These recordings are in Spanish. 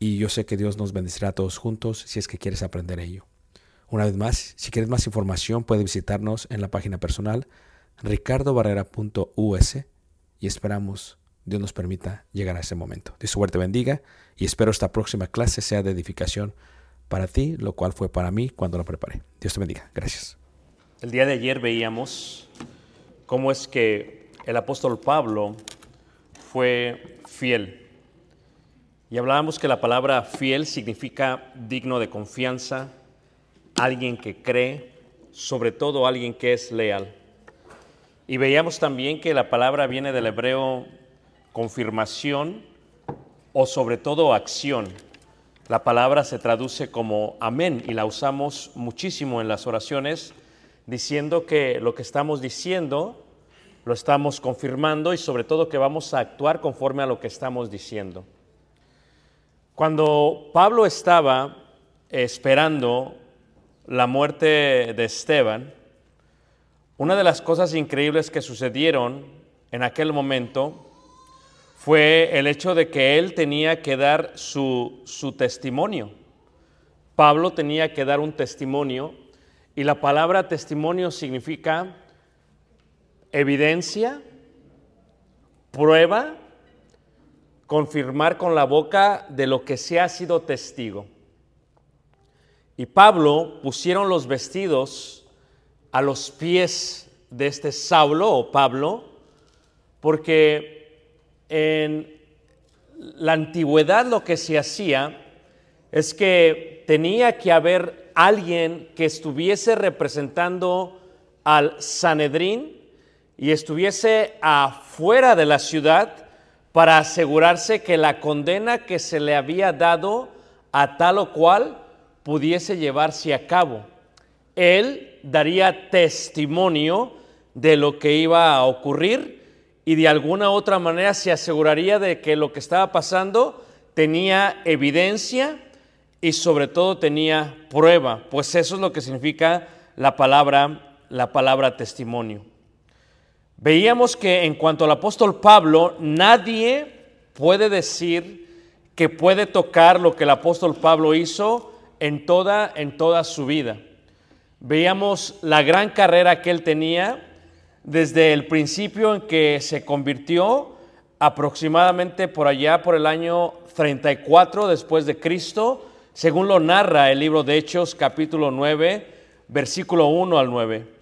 y yo sé que Dios nos bendecirá a todos juntos si es que quieres aprender ello. Una vez más, si quieres más información, puedes visitarnos en la página personal ricardobarrera.us y esperamos Dios nos permita llegar a ese momento. Dios suerte bendiga y espero esta próxima clase sea de edificación para ti, lo cual fue para mí cuando la preparé. Dios te bendiga. Gracias. El día de ayer veíamos cómo es que el apóstol Pablo fue fiel. Y hablábamos que la palabra fiel significa digno de confianza, alguien que cree, sobre todo alguien que es leal. Y veíamos también que la palabra viene del hebreo confirmación o sobre todo acción. La palabra se traduce como amén y la usamos muchísimo en las oraciones diciendo que lo que estamos diciendo lo estamos confirmando y sobre todo que vamos a actuar conforme a lo que estamos diciendo. Cuando Pablo estaba esperando la muerte de Esteban, una de las cosas increíbles que sucedieron en aquel momento fue el hecho de que él tenía que dar su, su testimonio. Pablo tenía que dar un testimonio y la palabra testimonio significa evidencia, prueba, confirmar con la boca de lo que se ha sido testigo. Y Pablo pusieron los vestidos a los pies de este Saulo o Pablo, porque en la antigüedad lo que se hacía es que tenía que haber alguien que estuviese representando al Sanedrín y estuviese afuera de la ciudad para asegurarse que la condena que se le había dado a tal o cual pudiese llevarse a cabo. Él daría testimonio de lo que iba a ocurrir y de alguna otra manera se aseguraría de que lo que estaba pasando tenía evidencia y sobre todo tenía prueba, pues eso es lo que significa la palabra, la palabra testimonio. Veíamos que en cuanto al apóstol Pablo, nadie puede decir que puede tocar lo que el apóstol Pablo hizo en toda, en toda su vida. Veíamos la gran carrera que él tenía desde el principio en que se convirtió aproximadamente por allá por el año 34 después de Cristo, según lo narra el libro de Hechos capítulo 9, versículo 1 al 9.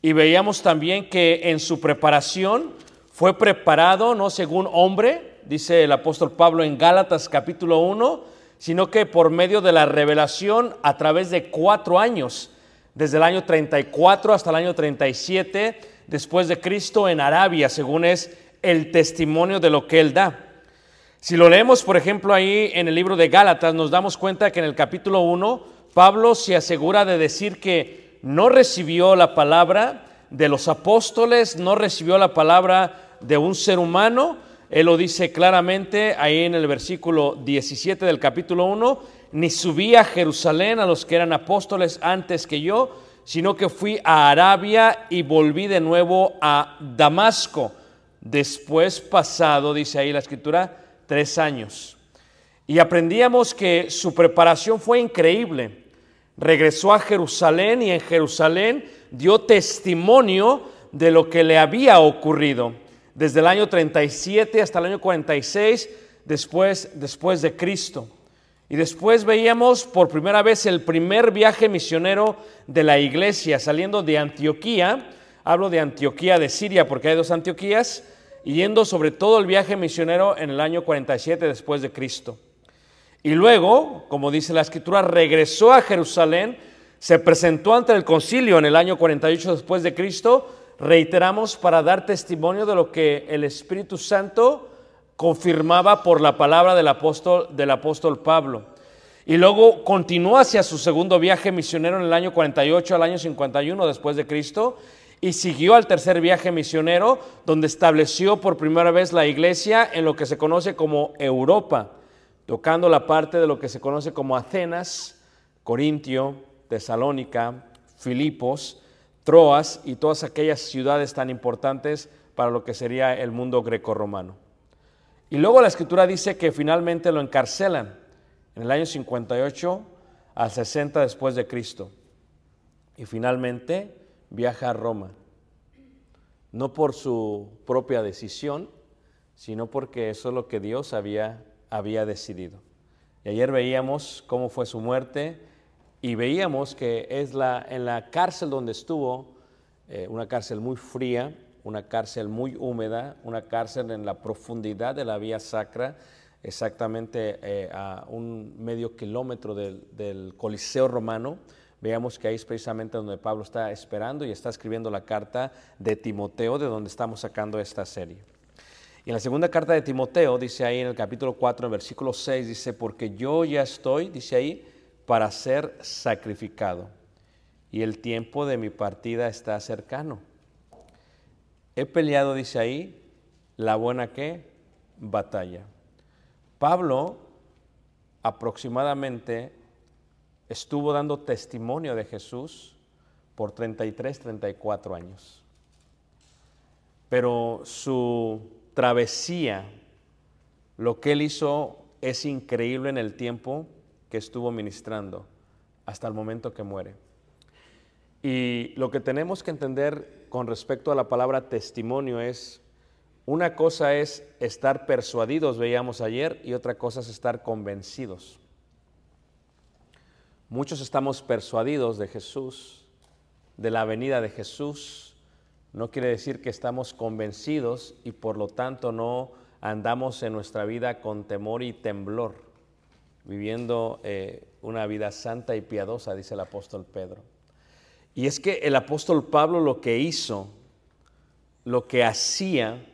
Y veíamos también que en su preparación fue preparado no según hombre, dice el apóstol Pablo en Gálatas capítulo 1, sino que por medio de la revelación a través de cuatro años, desde el año 34 hasta el año 37 después de Cristo en Arabia, según es el testimonio de lo que él da. Si lo leemos, por ejemplo, ahí en el libro de Gálatas, nos damos cuenta que en el capítulo 1, Pablo se asegura de decir que no recibió la palabra de los apóstoles, no recibió la palabra de un ser humano. Él lo dice claramente ahí en el versículo 17 del capítulo 1, ni subí a Jerusalén a los que eran apóstoles antes que yo, sino que fui a Arabia y volví de nuevo a Damasco. Después pasado, dice ahí la escritura, tres años. Y aprendíamos que su preparación fue increíble. Regresó a Jerusalén y en Jerusalén dio testimonio de lo que le había ocurrido desde el año 37 hasta el año 46 después, después de Cristo. Y después veíamos por primera vez el primer viaje misionero de la iglesia saliendo de Antioquía. Hablo de Antioquía de Siria porque hay dos Antioquías yendo sobre todo el viaje misionero en el año 47 después de Cristo. Y luego, como dice la escritura, regresó a Jerusalén, se presentó ante el concilio en el año 48 después de Cristo, reiteramos para dar testimonio de lo que el Espíritu Santo confirmaba por la palabra del apóstol, Pablo. Y luego continuó hacia su segundo viaje misionero en el año 48 al año 51 después de Cristo y siguió al tercer viaje misionero donde estableció por primera vez la iglesia en lo que se conoce como Europa, tocando la parte de lo que se conoce como Atenas, Corintio, Tesalónica, Filipos, Troas y todas aquellas ciudades tan importantes para lo que sería el mundo grecorromano. Y luego la escritura dice que finalmente lo encarcelan en el año 58 al 60 después de Cristo. Y finalmente viaja a Roma, no por su propia decisión, sino porque eso es lo que Dios había, había decidido. Y ayer veíamos cómo fue su muerte y veíamos que es la, en la cárcel donde estuvo, eh, una cárcel muy fría, una cárcel muy húmeda, una cárcel en la profundidad de la vía sacra, exactamente eh, a un medio kilómetro del, Coliseo romano. Veamos que ahí es precisamente donde Pablo está esperando y está escribiendo la carta de Timoteo, de donde estamos sacando esta serie. Y en la segunda carta de Timoteo, dice ahí en el capítulo 4, en versículo 6, dice, porque yo ya estoy, dice ahí, para ser sacrificado, y el tiempo de mi partida está cercano. He peleado, dice ahí, la buena que batalla. Pablo aproximadamente estuvo dando testimonio de Jesús por 33, 34 años. Pero su travesía, lo que él hizo es increíble en el tiempo que estuvo ministrando hasta el momento que muere. Y lo que tenemos que entender con respecto a la palabra testimonio es Una cosa es estar persuadidos, veíamos ayer, y otra cosa es estar convencidos. Muchos estamos persuadidos de Jesús, de la venida de Jesús. No quiere decir que estamos convencidos y por lo tanto no andamos en nuestra vida con temor y temblor, viviendo eh, una vida santa y piadosa, dice el apóstol Pedro. Y es que el apóstol Pablo lo que hizo, lo que hacía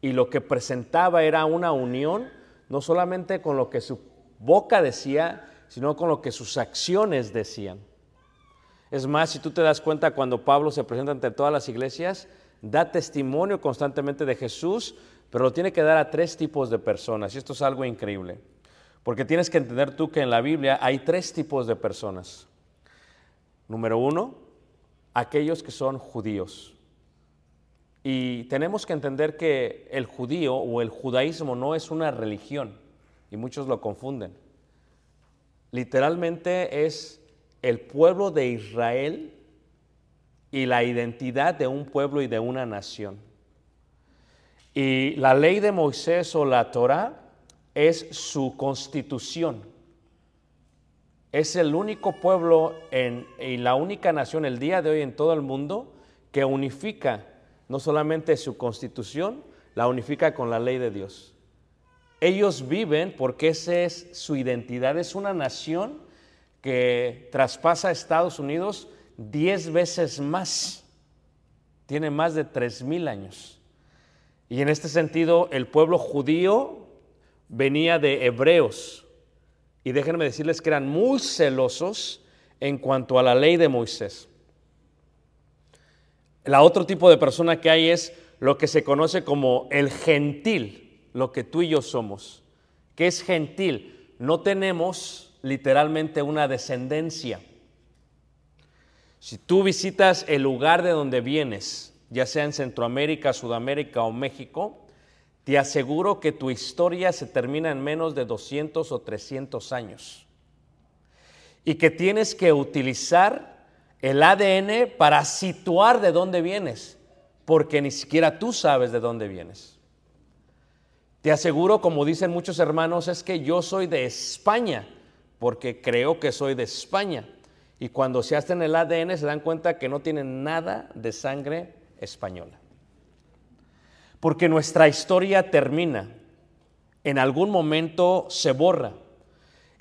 y lo que presentaba era una unión, no solamente con lo que su boca decía, sino con lo que sus acciones decían. Es más, si tú te das cuenta cuando Pablo se presenta ante todas las iglesias, da testimonio constantemente de Jesús, pero lo tiene que dar a tres tipos de personas. Y esto es algo increíble. Porque tienes que entender tú que en la Biblia hay tres tipos de personas. Número uno, aquellos que son judíos. Y tenemos que entender que el judío o el judaísmo no es una religión, y muchos lo confunden. Literalmente es el pueblo de Israel y la identidad de un pueblo y de una nación. Y la ley de Moisés o la Torah es su constitución. Es el único pueblo en, y la única nación el día de hoy en todo el mundo que unifica no solamente su constitución, la unifica con la ley de Dios. Ellos viven porque esa es su identidad. Es una nación que traspasa a Estados Unidos diez veces más. Tiene más de tres mil años. Y en este sentido, el pueblo judío venía de hebreos. Y déjenme decirles que eran muy celosos en cuanto a la ley de Moisés. La otro tipo de persona que hay es lo que se conoce como el gentil, lo que tú y yo somos. ¿Qué es gentil? No tenemos literalmente una descendencia. Si tú visitas el lugar de donde vienes, ya sea en Centroamérica, Sudamérica o México, te aseguro que tu historia se termina en menos de 200 o 300 años. Y que tienes que utilizar el ADN para situar de dónde vienes, porque ni siquiera tú sabes de dónde vienes. Te aseguro, como dicen muchos hermanos, es que yo soy de España, porque creo que soy de España. Y cuando se hacen el ADN se dan cuenta que no tienen nada de sangre española. Porque nuestra historia termina, en algún momento se borra.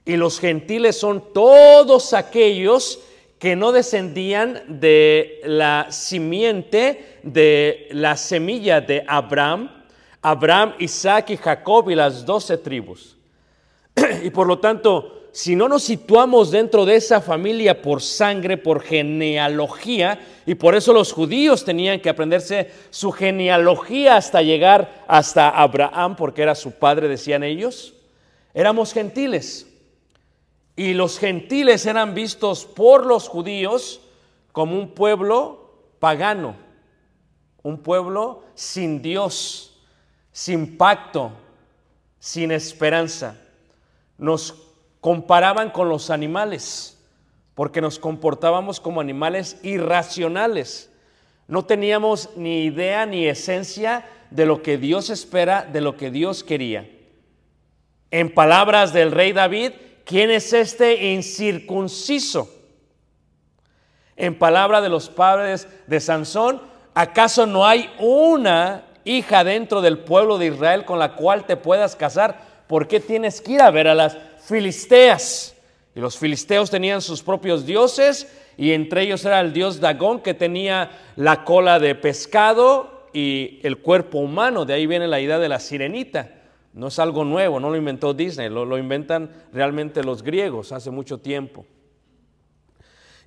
Y los gentiles son todos aquellos que no descendían de la simiente, de la semilla de Abraham, Abraham, Isaac y Jacob y las doce tribus. y por lo tanto, si no nos situamos dentro de esa familia por sangre, por genealogía, y por eso los judíos tenían que aprenderse su genealogía hasta llegar hasta Abraham, porque era su padre, decían ellos, éramos gentiles. Y los gentiles eran vistos por los judíos como un pueblo pagano, un pueblo sin Dios, sin pacto, sin esperanza. Nos comparaban con los animales, porque nos comportábamos como animales irracionales. No teníamos ni idea ni esencia de lo que Dios espera, de lo que Dios quería. En palabras del rey David, ¿quién es este incircunciso? En palabra de los padres de Sansón, ¿acaso no hay una hija dentro del pueblo de Israel con la cual te puedas casar? ¿Por qué tienes que ir a ver a las filisteas. Y los filisteos tenían sus propios dioses y entre ellos era el dios Dagón que tenía la cola de pescado y el cuerpo humano. De ahí viene la idea de la sirenita. No es algo nuevo, no lo inventó Disney, lo, lo inventan realmente los griegos hace mucho tiempo.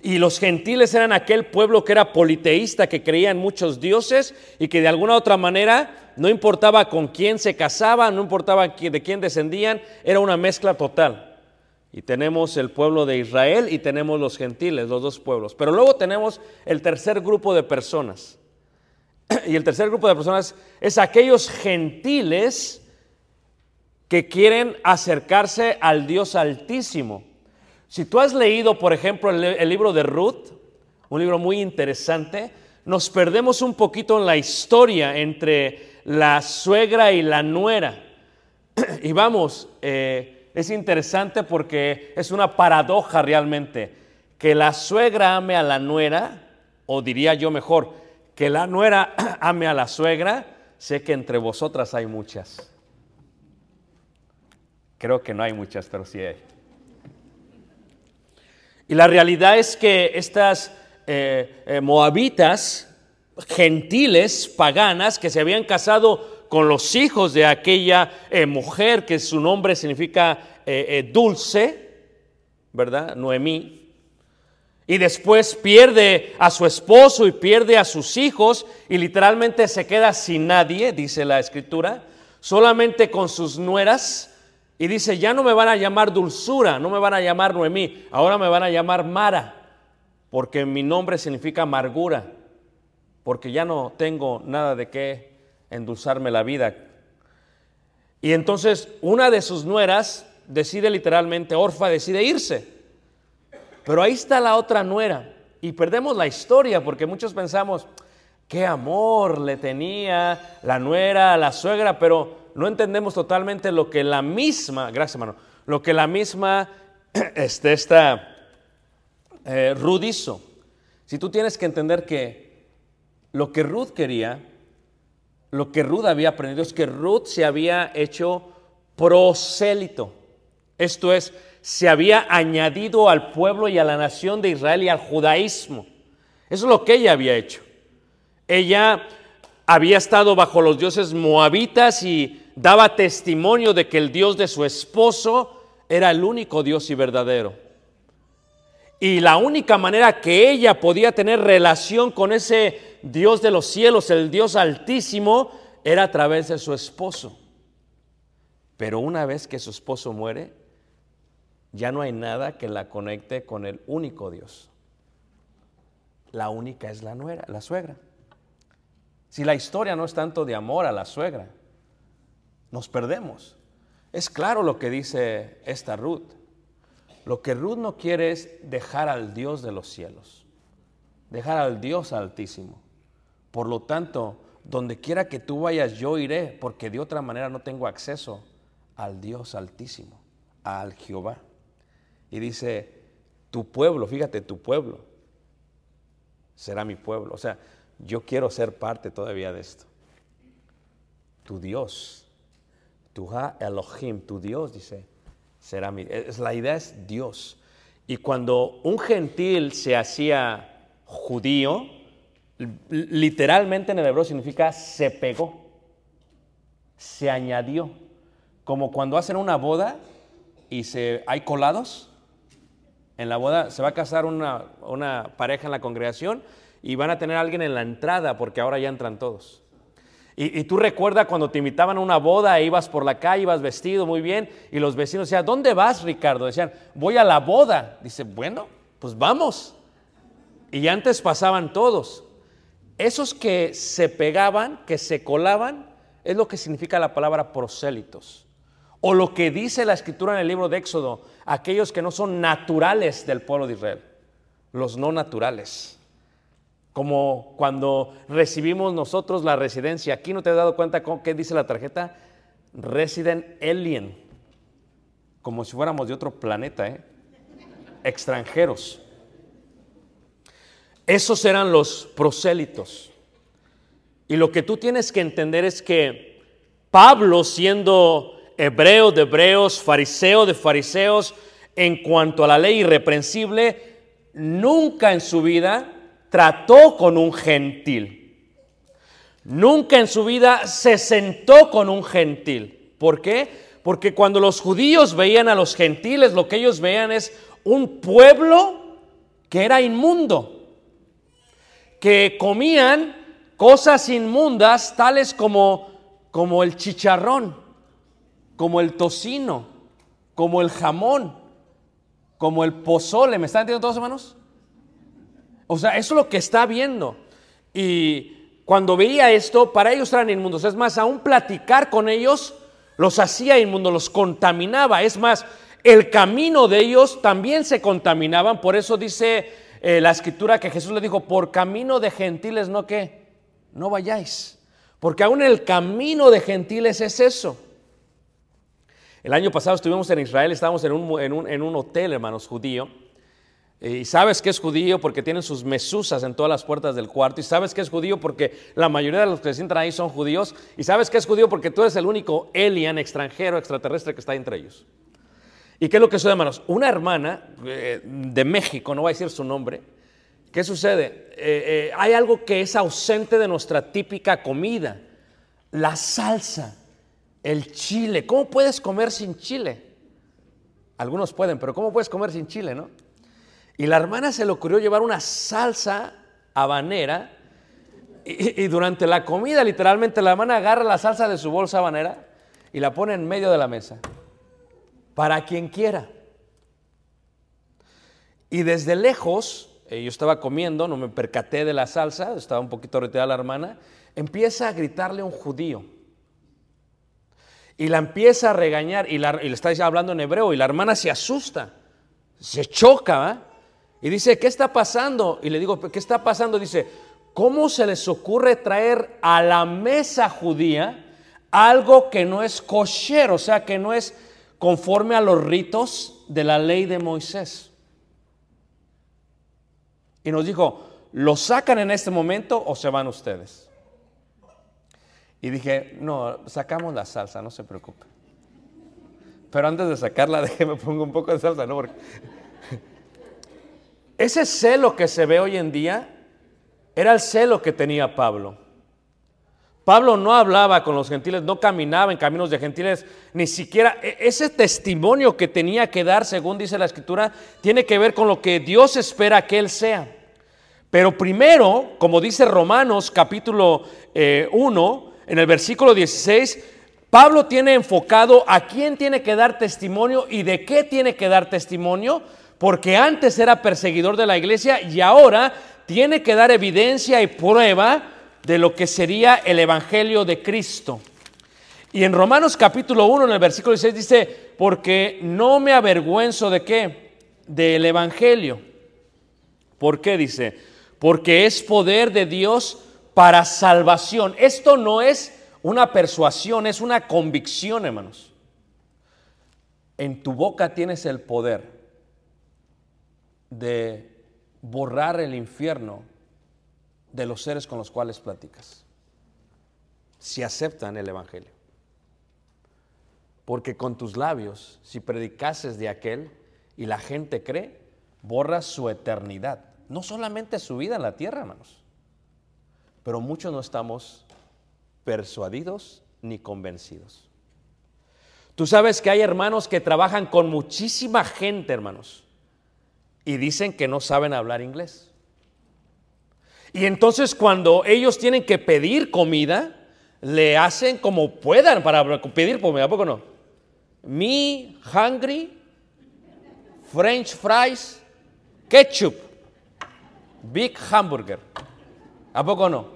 Y los gentiles eran aquel pueblo que era politeísta, que creía en muchos dioses y que de alguna otra manera no importaba con quién se casaban, no importaba de quién descendían, era una mezcla total. Y tenemos el pueblo de Israel y tenemos los gentiles, los dos pueblos. Pero luego tenemos el tercer grupo de personas. Y el tercer grupo de personas es aquellos gentiles que quieren acercarse al Dios Altísimo. Si tú has leído, por ejemplo, el, el, libro de Ruth, un libro muy interesante, nos perdemos un poquito en la historia entre la suegra y la nuera. Y vamos, eh, es interesante porque es una paradoja realmente, que la suegra ame a la nuera, o diría yo mejor, que la nuera ame a la suegra, sé que entre vosotras hay muchas. Creo que no hay muchas, pero sí hay. Y la realidad es que estas eh, eh, moabitas, gentiles, paganas, que se habían casado con los hijos de aquella eh, mujer que su nombre significa dulce, ¿verdad? Noemí. Y después pierde a su esposo y pierde a sus hijos y literalmente se queda sin nadie, dice la escritura, solamente con sus nueras y dice, ya no me van a llamar dulzura, no me van a llamar Noemí, ahora me van a llamar Mara, porque mi nombre significa amargura, porque ya no tengo nada de qué endulzarme la vida. Y entonces una de sus nueras decide literalmente, Orfa decide irse. Pero ahí está la otra nuera. Y perdemos la historia porque muchos pensamos, qué amor le tenía la nuera a la suegra, pero no entendemos totalmente lo que la misma, gracias hermano, lo que la misma, este, esta eh. Si tú tienes que entender que lo que Ruth quería, lo que Ruth había aprendido es que Ruth se había hecho prosélito. Esto es, se había añadido al pueblo y a la nación de Israel y al judaísmo. Eso es lo que ella había hecho. Ella había estado bajo los dioses moabitas y daba testimonio de que el Dios de su esposo era el único Dios y verdadero. Y la única manera que ella podía tener relación con ese Dios de los cielos, el Dios altísimo, era a través de su esposo. Pero una vez que su esposo muere, ya no hay nada que la conecte con el único Dios. La única es la nuera, la suegra. Si la historia no es tanto de amor a la suegra, nos perdemos. Es claro lo que dice esta Ruth. Lo que Ruth no quiere es dejar al Dios de los cielos, dejar al Dios altísimo. Por lo tanto, donde quiera que tú vayas, yo iré, porque de otra manera no tengo acceso al Dios altísimo, al Jehová. Y dice, tu pueblo, fíjate, tu pueblo será mi pueblo. O sea, yo quiero ser parte todavía de esto. Tu Dios tu Elohim, tu Dios, dice, será mi. Es, la idea es Dios. Y cuando un gentil se hacía judío, literalmente en el hebreo significa se pegó, se añadió. Como cuando hacen una boda y se, hay colados. En la boda se va a casar una, una pareja en la congregación y van a tener a alguien en la entrada porque ahora ya entran todos. Y, tú recuerdas cuando te invitaban a una boda, e ibas por la calle, ibas vestido muy bien, y los vecinos decían, ¿dónde vas, Ricardo? Decían, voy a la boda. Dice, bueno, pues vamos. Y antes pasaban todos. Esos que se pegaban, que se colaban, es lo que significa la palabra prosélitos. O lo que dice la escritura en el libro de Éxodo, aquellos que no son naturales del pueblo de Israel, los no naturales. Como cuando recibimos nosotros la residencia. Aquí no te has dado cuenta con qué dice la tarjeta. Resident Alien. Como si fuéramos de otro planeta, ¿eh? extranjeros. Esos eran los prosélitos. Y lo que tú tienes que entender es que Pablo, siendo hebreo de hebreos, fariseo de fariseos, en cuanto a la ley irreprensible, nunca en su vida trató con un gentil. Nunca en su vida se sentó con un gentil. ¿Por qué? Porque cuando los judíos veían a los gentiles, lo que ellos veían es un pueblo que era inmundo, que comían cosas inmundas tales como, como el chicharrón, como el tocino, como el jamón, como el pozole. ¿Me están entendiendo todos, hermanos? O sea, eso es lo que está viendo. Y cuando veía esto, para ellos eran inmundos. Es más, aún platicar con ellos los hacía inmundos, los contaminaba. Es más, el camino de ellos también se contaminaban. Por eso dice eh, la escritura que Jesús le dijo, por camino de gentiles no que, no vayáis. Porque aún el camino de gentiles es eso. El año pasado estuvimos en Israel, estábamos en un, en un- en un hotel, hermanos, judío. Y sabes que es judío porque tienen sus mesuzas en todas las puertas del cuarto. Y sabes que es judío porque la mayoría de los que se sientan ahí son judíos. Y sabes que es judío porque tú eres el único alien extranjero, extraterrestre que está entre ellos. ¿Y qué es lo que sucede, hermanos? Una hermana eh, de México, no voy a decir su nombre, ¿qué sucede? Eh, eh, hay algo que es ausente de nuestra típica comida, la salsa, el chile. ¿Cómo puedes comer sin chile? Algunos pueden, pero ¿cómo puedes comer sin chile, no? Y la hermana se le ocurrió llevar una salsa habanera y, durante la comida literalmente la hermana agarra la salsa de su bolsa habanera y la pone en medio de la mesa para quien quiera. Y desde lejos, eh, yo estaba comiendo, no me percaté de la salsa, estaba un poquito retirada la hermana, empieza a gritarle un judío. Y la empieza a regañar y, le está hablando en hebreo y la hermana se asusta, se choca ¿va? Y dice, ¿qué está pasando? Y le digo, ¿qué está pasando? Dice, ¿cómo se les ocurre traer a la mesa judía algo que no es kosher, o sea, que no es conforme a los ritos de la ley de Moisés? Y nos dijo, ¿lo sacan en este momento o se van ustedes? Y dije, no, sacamos la salsa, no se preocupe. Pero antes de sacarla, déjeme pongo un poco de salsa, ¿no? Porque ese celo que se ve hoy en día era el celo que tenía Pablo. Pablo no hablaba con los gentiles, no caminaba en caminos de gentiles, ni siquiera e- ese testimonio que tenía que dar, según dice la escritura, tiene que ver con lo que Dios espera que él sea. Pero primero, como dice Romanos capítulo 1, en el versículo 16, Pablo tiene enfocado a quién tiene que dar testimonio y de qué tiene que dar testimonio, porque antes era perseguidor de la iglesia y ahora tiene que dar evidencia y prueba de lo que sería el Evangelio de Cristo. Y en Romanos capítulo 1, en el versículo 16 dice, porque no me avergüenzo de qué? Del Evangelio. ¿Por qué dice? Porque es poder de Dios para salvación. Esto no es una persuasión, es una convicción, hermanos. En tu boca tienes el poder de borrar el infierno de los seres con los cuales platicas, si aceptan el Evangelio. Porque con tus labios, si predicases de aquel y la gente cree, borras su eternidad. No solamente su vida en la tierra, hermanos. Pero muchos no estamos persuadidos ni convencidos. Tú sabes que hay hermanos que trabajan con muchísima gente, hermanos, y dicen que no saben hablar inglés. Y entonces cuando ellos tienen que pedir comida, le hacen como puedan para pedir comida, ¿a poco no? Me hungry, French fries, ketchup, big hamburger. ¿A poco no?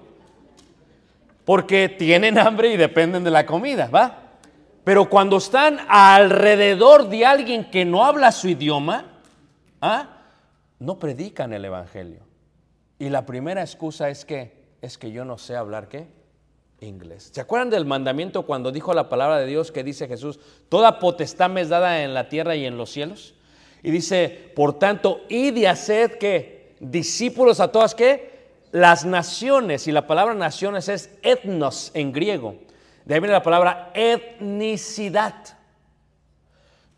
Porque tienen hambre y dependen de la comida, ¿va? Pero cuando están alrededor de alguien que no habla su idioma, ¿ah? No predican el Evangelio. Y la primera excusa es que es que yo no sé hablar qué? Inglés. ¿Se acuerdan del mandamiento cuando dijo la palabra de Dios que dice Jesús, toda potestad me es dada en la tierra y en los cielos? Y dice, por tanto, id y haced que discípulos a todas que las naciones, y la palabra naciones es etnos en griego. De ahí viene la palabra etnicidad.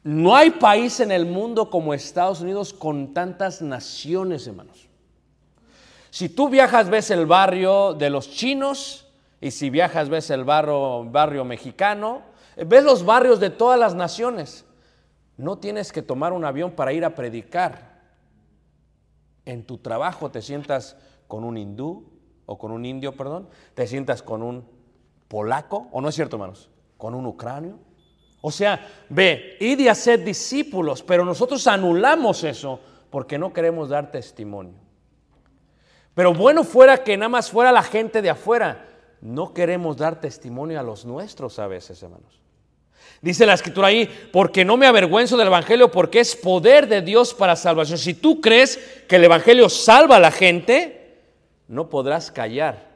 No hay país en el mundo como Estados Unidos con tantas naciones, hermanos. Si tú viajas, ves el barrio de los chinos, y si viajas, ves el barrio, mexicano, ves los barrios de todas las naciones. No tienes que tomar un avión para ir a predicar. En tu trabajo te sientas con un hindú o con un indio, perdón, te sientas con un polaco, o no es cierto, hermanos, con un ucranio. O sea, ve, id y haced discípulos, pero nosotros anulamos eso porque no queremos dar testimonio. Pero bueno fuera que nada más fuera la gente de afuera. No queremos dar testimonio a los nuestros a veces, hermanos. Dice la escritura ahí, porque no me avergüenzo del Evangelio, porque es poder de Dios para salvación. Si tú crees que el Evangelio salva a la gente, no podrás callar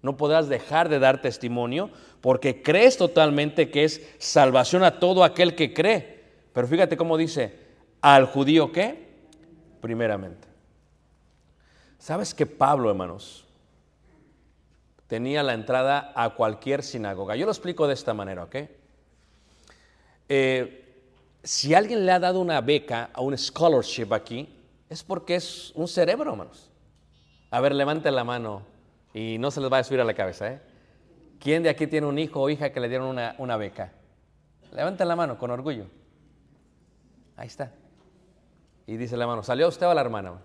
No podrás dejar de dar testimonio porque crees totalmente que es salvación a todo aquel que cree. Pero fíjate cómo dice, al judío qué? Primeramente. ¿Sabes que Pablo, hermanos, tenía la entrada a cualquier sinagoga? Yo lo explico de esta manera, ¿ok? Eh, si alguien le ha dado una beca a un scholarship aquí, es porque es un cerebro, hermanos. A ver, levanten la mano y no se les va a subir a la cabeza, ¿eh? ¿Quién de aquí tiene un hijo o hija que le dieron una, beca? Levanten la mano con orgullo. Ahí está. Y dice la mano, ¿salió usted o la hermana?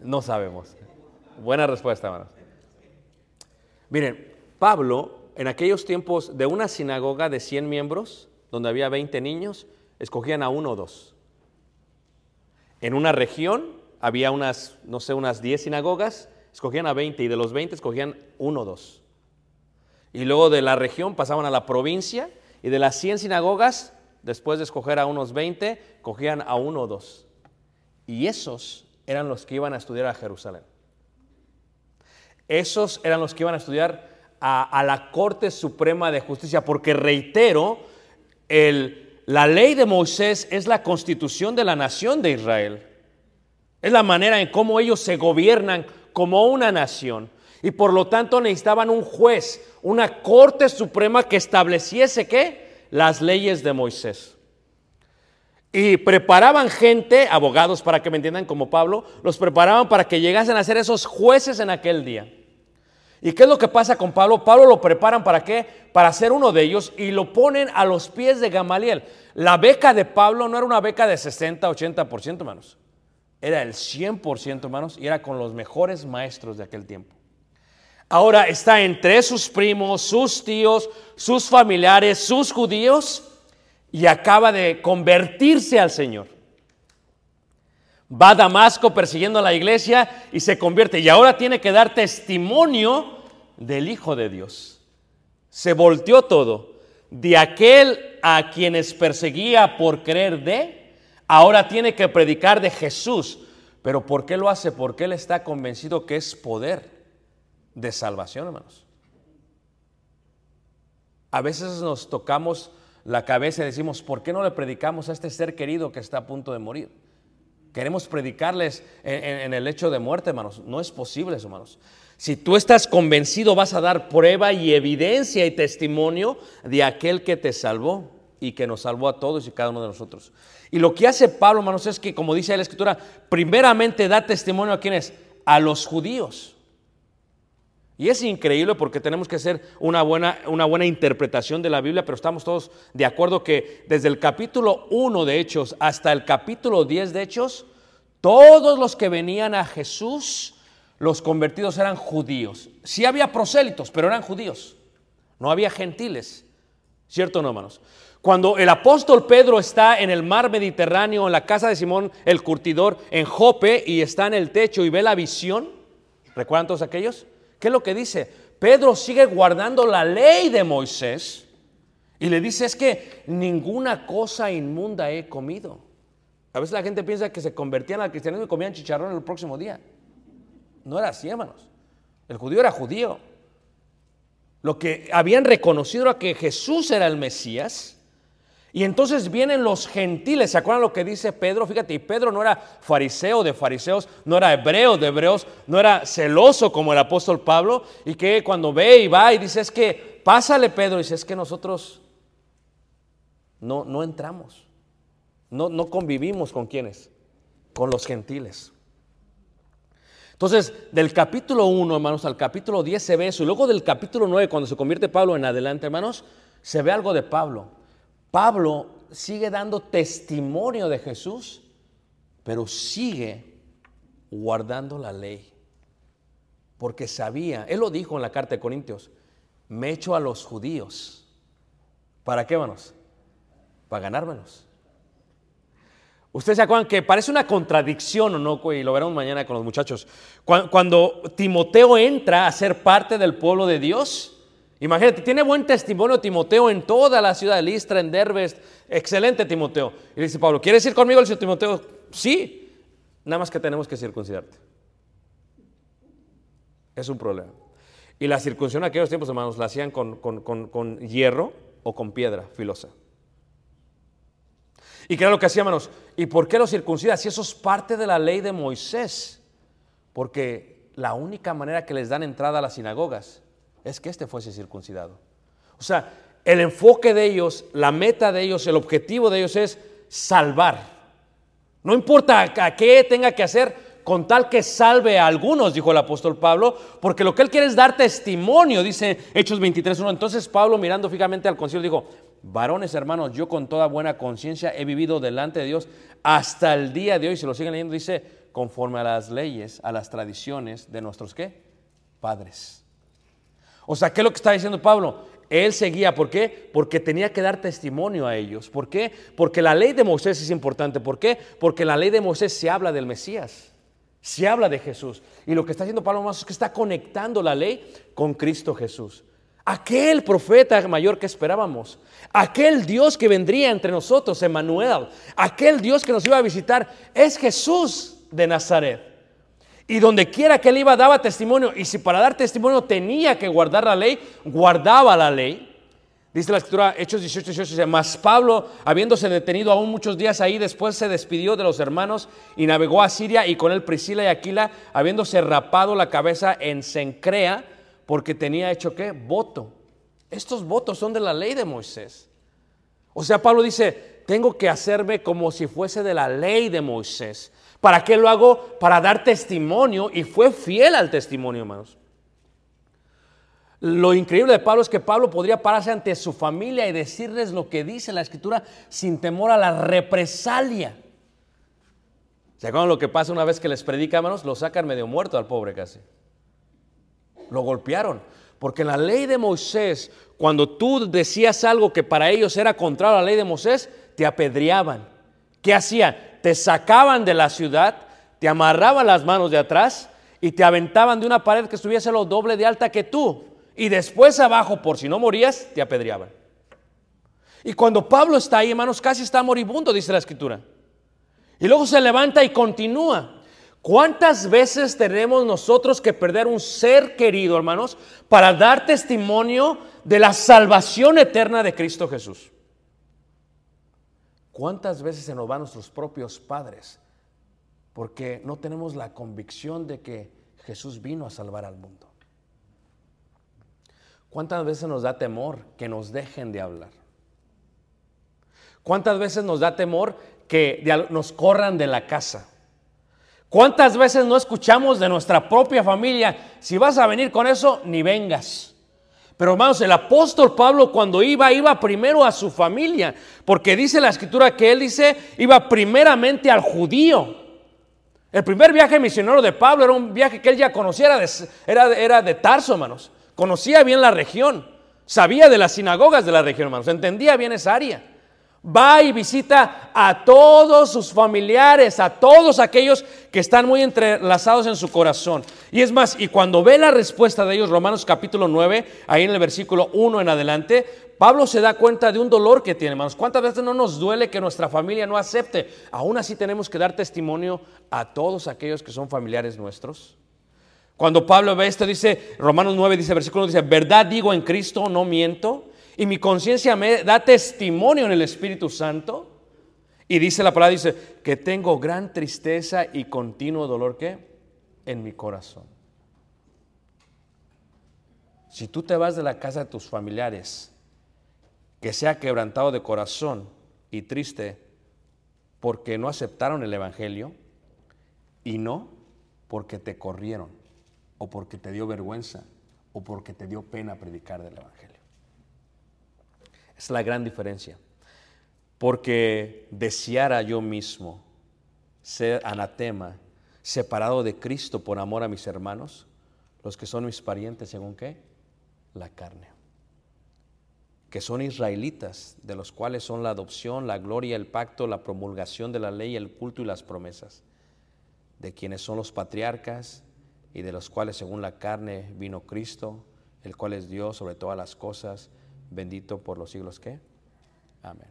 No sabemos. Buena respuesta, hermanos. Miren, Pablo, en aquellos tiempos de una sinagoga de 100 miembros, donde había 20 niños, escogían a uno o dos. En una región había unas, no sé, unas 10 sinagogas, escogían a 20 y de los 20 escogían uno o dos. Y luego de la región pasaban a la provincia y de las 100 sinagogas, después de escoger a unos 20, cogían a uno o dos. Y esos eran los que iban a estudiar a Jerusalén. Esos eran los que iban a estudiar a, a la Corte Suprema de Justicia, porque reitero, el, la ley de Moisés es la constitución de la nación de Israel. Es la manera en cómo ellos se gobiernan como una nación. Y por lo tanto necesitaban un juez, una corte suprema que estableciese qué? Las leyes de Moisés. Y preparaban gente, abogados para que me entiendan como Pablo, los preparaban para que llegasen a ser esos jueces en aquel día. ¿Y qué es lo que pasa con Pablo? Pablo lo preparan para qué? Para ser uno de ellos y lo ponen a los pies de Gamaliel. La beca de Pablo no era una beca de 60, 80%, hermanos. Era el 100%, hermanos, y era con los mejores maestros de aquel tiempo. Ahora está entre sus primos, sus tíos, sus familiares, sus judíos, y acaba de convertirse al Señor. Va a Damasco persiguiendo a la iglesia y se convierte. Y ahora tiene que dar testimonio del Hijo de Dios. Se volteó todo. De aquel a quienes perseguía por creer de, ahora tiene que predicar de Jesús. Pero ¿por qué lo hace? Porque él está convencido que es poder de salvación, hermanos. A veces nos tocamos la cabeza y decimos, ¿por qué no le predicamos a este ser querido que está a punto de morir? Queremos predicarles en, el hecho de muerte, hermanos. No es posible, hermanos. Si tú estás convencido, vas a dar prueba y evidencia y testimonio de aquel que te salvó y que nos salvó a todos y cada uno de nosotros. Y lo que hace Pablo, hermanos, es que, como dice la Escritura, primeramente da testimonio a quienes? A los judíos. Y es increíble porque tenemos que hacer una buena, una buena interpretación de la Biblia, pero estamos todos de acuerdo que desde el capítulo 1 de Hechos hasta el capítulo 10 de Hechos, todos los que venían a Jesús, los convertidos eran judíos. Sí había prosélitos, pero eran judíos. No había gentiles. ¿Cierto no, hermanos? Cuando el apóstol Pedro está en el mar Mediterráneo, en la casa de Simón el curtidor, en Jope, y está en el techo y ve la visión, ¿recuerdan todos aquellos? ¿Qué es lo que dice? Pedro sigue guardando la ley de Moisés y le dice es que ninguna cosa inmunda he comido. A veces la gente piensa que se convertían al cristianismo y comían chicharrón el próximo día. No era así, hermanos. El judío era judío. Lo que habían reconocido era que Jesús era el Mesías. Y entonces vienen los gentiles, ¿se acuerdan lo que dice Pedro? Fíjate, y Pedro no era fariseo de fariseos, no era hebreo de hebreos, no era celoso como el apóstol Pablo, y que cuando ve y va y dice, es que, pásale Pedro, y dice, es que nosotros no, no entramos, no, no convivimos con quienes, con los gentiles. Entonces, del capítulo 1, hermanos, al capítulo 10 se ve eso. Y luego del capítulo 9, cuando se convierte Pablo en adelante, hermanos, se ve algo de Pablo. Pablo sigue dando testimonio de Jesús, pero sigue guardando la ley. Porque sabía, él lo dijo en la carta de Corintios, me echo a los judíos. ¿Para qué, hermanos? Para ganármelos. Ustedes se acuerdan que parece una contradicción o no, y lo veremos mañana con los muchachos. Cuando Timoteo entra a ser parte del pueblo de Dios, imagínate, tiene buen testimonio Timoteo en toda la ciudad de Listra, en Derbes, excelente Timoteo. Y dice Pablo, ¿quieres ir conmigo? Dice Timoteo, sí, nada más que tenemos que circuncidarte. Es un problema. Y la circuncisión en aquellos tiempos, hermanos, la hacían con, con- con- con hierro o con piedra filosa. ¿Y qué era lo que hacían, hermanos? ¿Y por qué los circuncidan? Si eso es parte de la ley de Moisés. Porque la única manera que les dan entrada a las sinagogas es que éste fuese circuncidado. O sea, el enfoque de ellos, la meta de ellos, el objetivo de ellos es salvar. No importa a qué tenga que hacer, con tal que salve a algunos, dijo el apóstol Pablo, porque lo que él quiere es dar testimonio, dice Hechos 23.1. Entonces Pablo, mirando fijamente al concilio, dijo, varones hermanos, yo con toda buena conciencia he vivido delante de Dios hasta el día de hoy. Si lo siguen leyendo, dice, conforme a las leyes, a las tradiciones de nuestros, ¿qué? Padres. O sea, ¿qué es lo que está diciendo Pablo? Él seguía, ¿por qué? Porque tenía que dar testimonio a ellos. ¿Por qué? Porque la ley de Moisés es importante. ¿Por qué? Porque la ley de Moisés se habla del Mesías, se habla de Jesús. Y lo que está haciendo Pablo más es que está conectando la ley con Cristo Jesús. Aquel profeta mayor que esperábamos, aquel Dios que vendría entre nosotros, Emmanuel, aquel Dios que nos iba a visitar, es Jesús de Nazaret. Y donde quiera que él iba daba testimonio. Y si para dar testimonio tenía que guardar la ley, guardaba la ley. Dice la escritura, Hechos 18, 18, dice, mas Pablo, habiéndose detenido aún muchos días ahí, después se despidió de los hermanos y navegó a Siria y con él Priscila y Aquila, habiéndose rapado la cabeza en Sencrea, porque tenía hecho qué? Voto. Estos votos son de la ley de Moisés. O sea, Pablo dice, tengo que hacerme como si fuese de la ley de Moisés. ¿Para qué lo hago? Para dar testimonio y fue fiel al testimonio, hermanos. Lo increíble de Pablo es que Pablo podría pararse ante su familia y decirles lo que dice la escritura sin temor a la represalia. ¿Se acuerdan lo que pasa una vez que les predica, hermanos? Lo sacan medio muerto al pobre casi. Lo golpearon. Porque en la ley de Moisés, cuando tú decías algo que para ellos era contrario a la ley de Moisés, te apedreaban. ¿Qué hacían? Te sacaban de la ciudad, te amarraban las manos de atrás y te aventaban de una pared que estuviese lo doble de alta que tú. Y después abajo, por si no morías, te apedreaban. Y cuando Pablo está ahí, hermanos, casi está moribundo, dice la escritura. Y luego se levanta y continúa. ¿Cuántas veces tenemos nosotros que perder un ser querido, hermanos, para dar testimonio de la salvación eterna de Cristo Jesús? ¿Cuántas veces se nos van nuestros propios padres porque no tenemos la convicción de que Jesús vino a salvar al mundo? ¿Cuántas veces nos da temor que nos dejen de hablar? ¿Cuántas veces nos da temor que nos corran de la casa? ¿Cuántas veces no escuchamos de nuestra propia familia? Si vas a venir con eso, ni vengas. Pero hermanos, el apóstol Pablo cuando iba, iba primero a su familia, porque dice la escritura que él dice, iba primeramente al judío. El primer viaje misionero de Pablo era un viaje que él ya conocía, era de, era, de Tarso, hermanos. Conocía bien la región, sabía de las sinagogas de la región, hermanos, entendía bien esa área. Va y visita a todos sus familiares, a todos aquellos que están muy entrelazados en su corazón. Y es más, y cuando ve la respuesta de ellos, Romanos capítulo 9, ahí en el versículo 1 en adelante, Pablo se da cuenta de un dolor que tiene, hermanos. ¿Cuántas veces no nos duele que nuestra familia no acepte? Aún así tenemos que dar testimonio a todos aquellos que son familiares nuestros. Cuando Pablo ve esto, dice, Romanos 9, dice, versículo 1, dice, verdad digo en Cristo, no miento y mi conciencia me da testimonio en el Espíritu Santo. Y dice la palabra, dice, que tengo gran tristeza y continuo dolor, ¿qué? En mi corazón. Si tú te vas de la casa de tus familiares, que sea quebrantado de corazón y triste porque no aceptaron el Evangelio y no porque te corrieron o porque te dio vergüenza o porque te dio pena predicar del Evangelio. Es la gran diferencia. Porque deseara yo mismo ser anatema, separado de Cristo por amor a mis hermanos, los que son mis parientes según qué? La carne. Que son israelitas, de los cuales son la adopción, la gloria, el pacto, la promulgación de la ley, el culto y las promesas. De quienes son los patriarcas y de los cuales según la carne vino Cristo, el cual es Dios sobre todas las cosas bendito por los siglos que. Amén.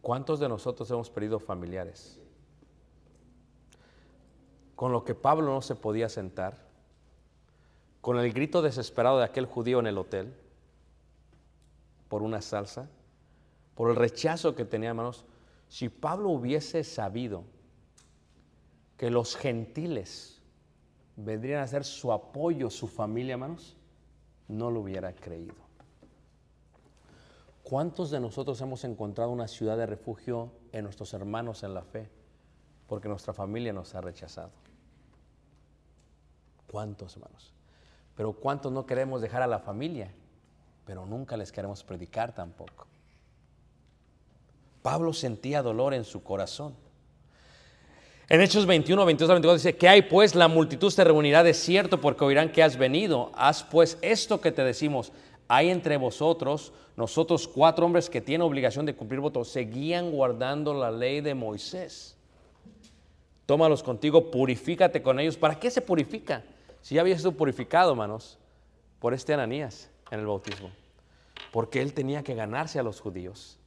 ¿Cuántos de nosotros hemos perdido familiares? con lo que Pablo no se podía sentar, con el grito desesperado de aquel judío en el hotel por una salsa, por el rechazo que tenía, hermanos, si Pablo hubiese sabido que los gentiles vendrían a ser su apoyo, su familia, hermanos, no lo hubiera creído. ¿Cuántos de nosotros hemos encontrado una ciudad de refugio en nuestros hermanos en la fe? Porque nuestra familia nos ha rechazado. ¿Cuántos, hermanos? Pero ¿cuántos no queremos dejar a la familia? Pero nunca les queremos predicar tampoco. Pablo sentía dolor en su corazón. En Hechos 21, 22 a 24 dice, que hay pues? La multitud se reunirá de cierto porque oirán que has venido. Haz pues esto que te decimos. Hay entre vosotros, nosotros cuatro hombres que tienen obligación de cumplir votos, seguían guardando la ley de Moisés. Tómalos contigo, purifícate con ellos. ¿Para qué se purifica? Si ya había sido purificado, hermanos, por este Ananías en el bautismo. Porque él tenía que ganarse a los judíos.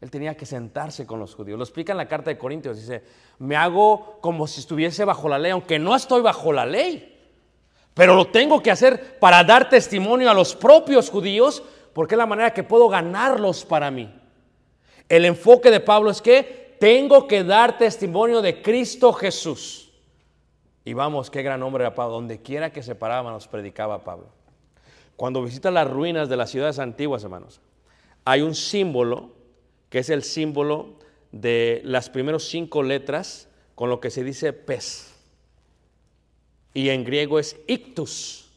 Él tenía que sentarse con los judíos. Lo explica en la carta de Corintios. Dice, me hago como si estuviese bajo la ley, aunque no estoy bajo la ley. Pero lo tengo que hacer para dar testimonio a los propios judíos, porque es la manera que puedo ganarlos para mí. El enfoque de Pablo es que tengo que dar testimonio de Cristo Jesús. Y vamos, qué gran hombre era Pablo. Donde quiera que se paraba, nos predicaba Pablo. Cuando visita las ruinas de las ciudades antiguas, hermanos, hay un símbolo que es el símbolo de las primeros cinco letras con lo que se dice pez. Y en griego es ictus.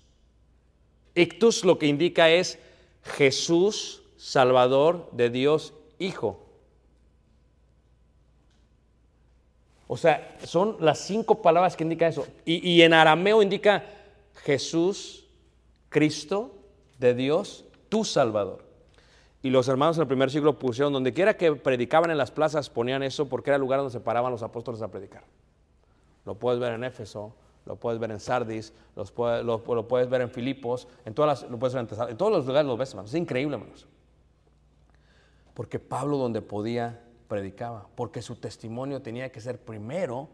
Ictus lo que indica es Jesús, Salvador de Dios, Hijo. O sea, son las cinco palabras que indican eso. Y en arameo indica Jesús, Cristo de Dios, tu Salvador. Y los hermanos en el primer siglo pusieron, donde quiera que predicaban en las plazas, ponían eso porque era el lugar donde se paraban los apóstoles a predicar. Lo puedes ver en Éfeso, lo puedes ver en Sardis, los lo, puedes ver en Filipos, en, lo puedes ver en, en todos los lugares lo ves, hermanos. Es increíble, hermanos. Porque Pablo donde podía predicaba, porque su testimonio tenía que ser primero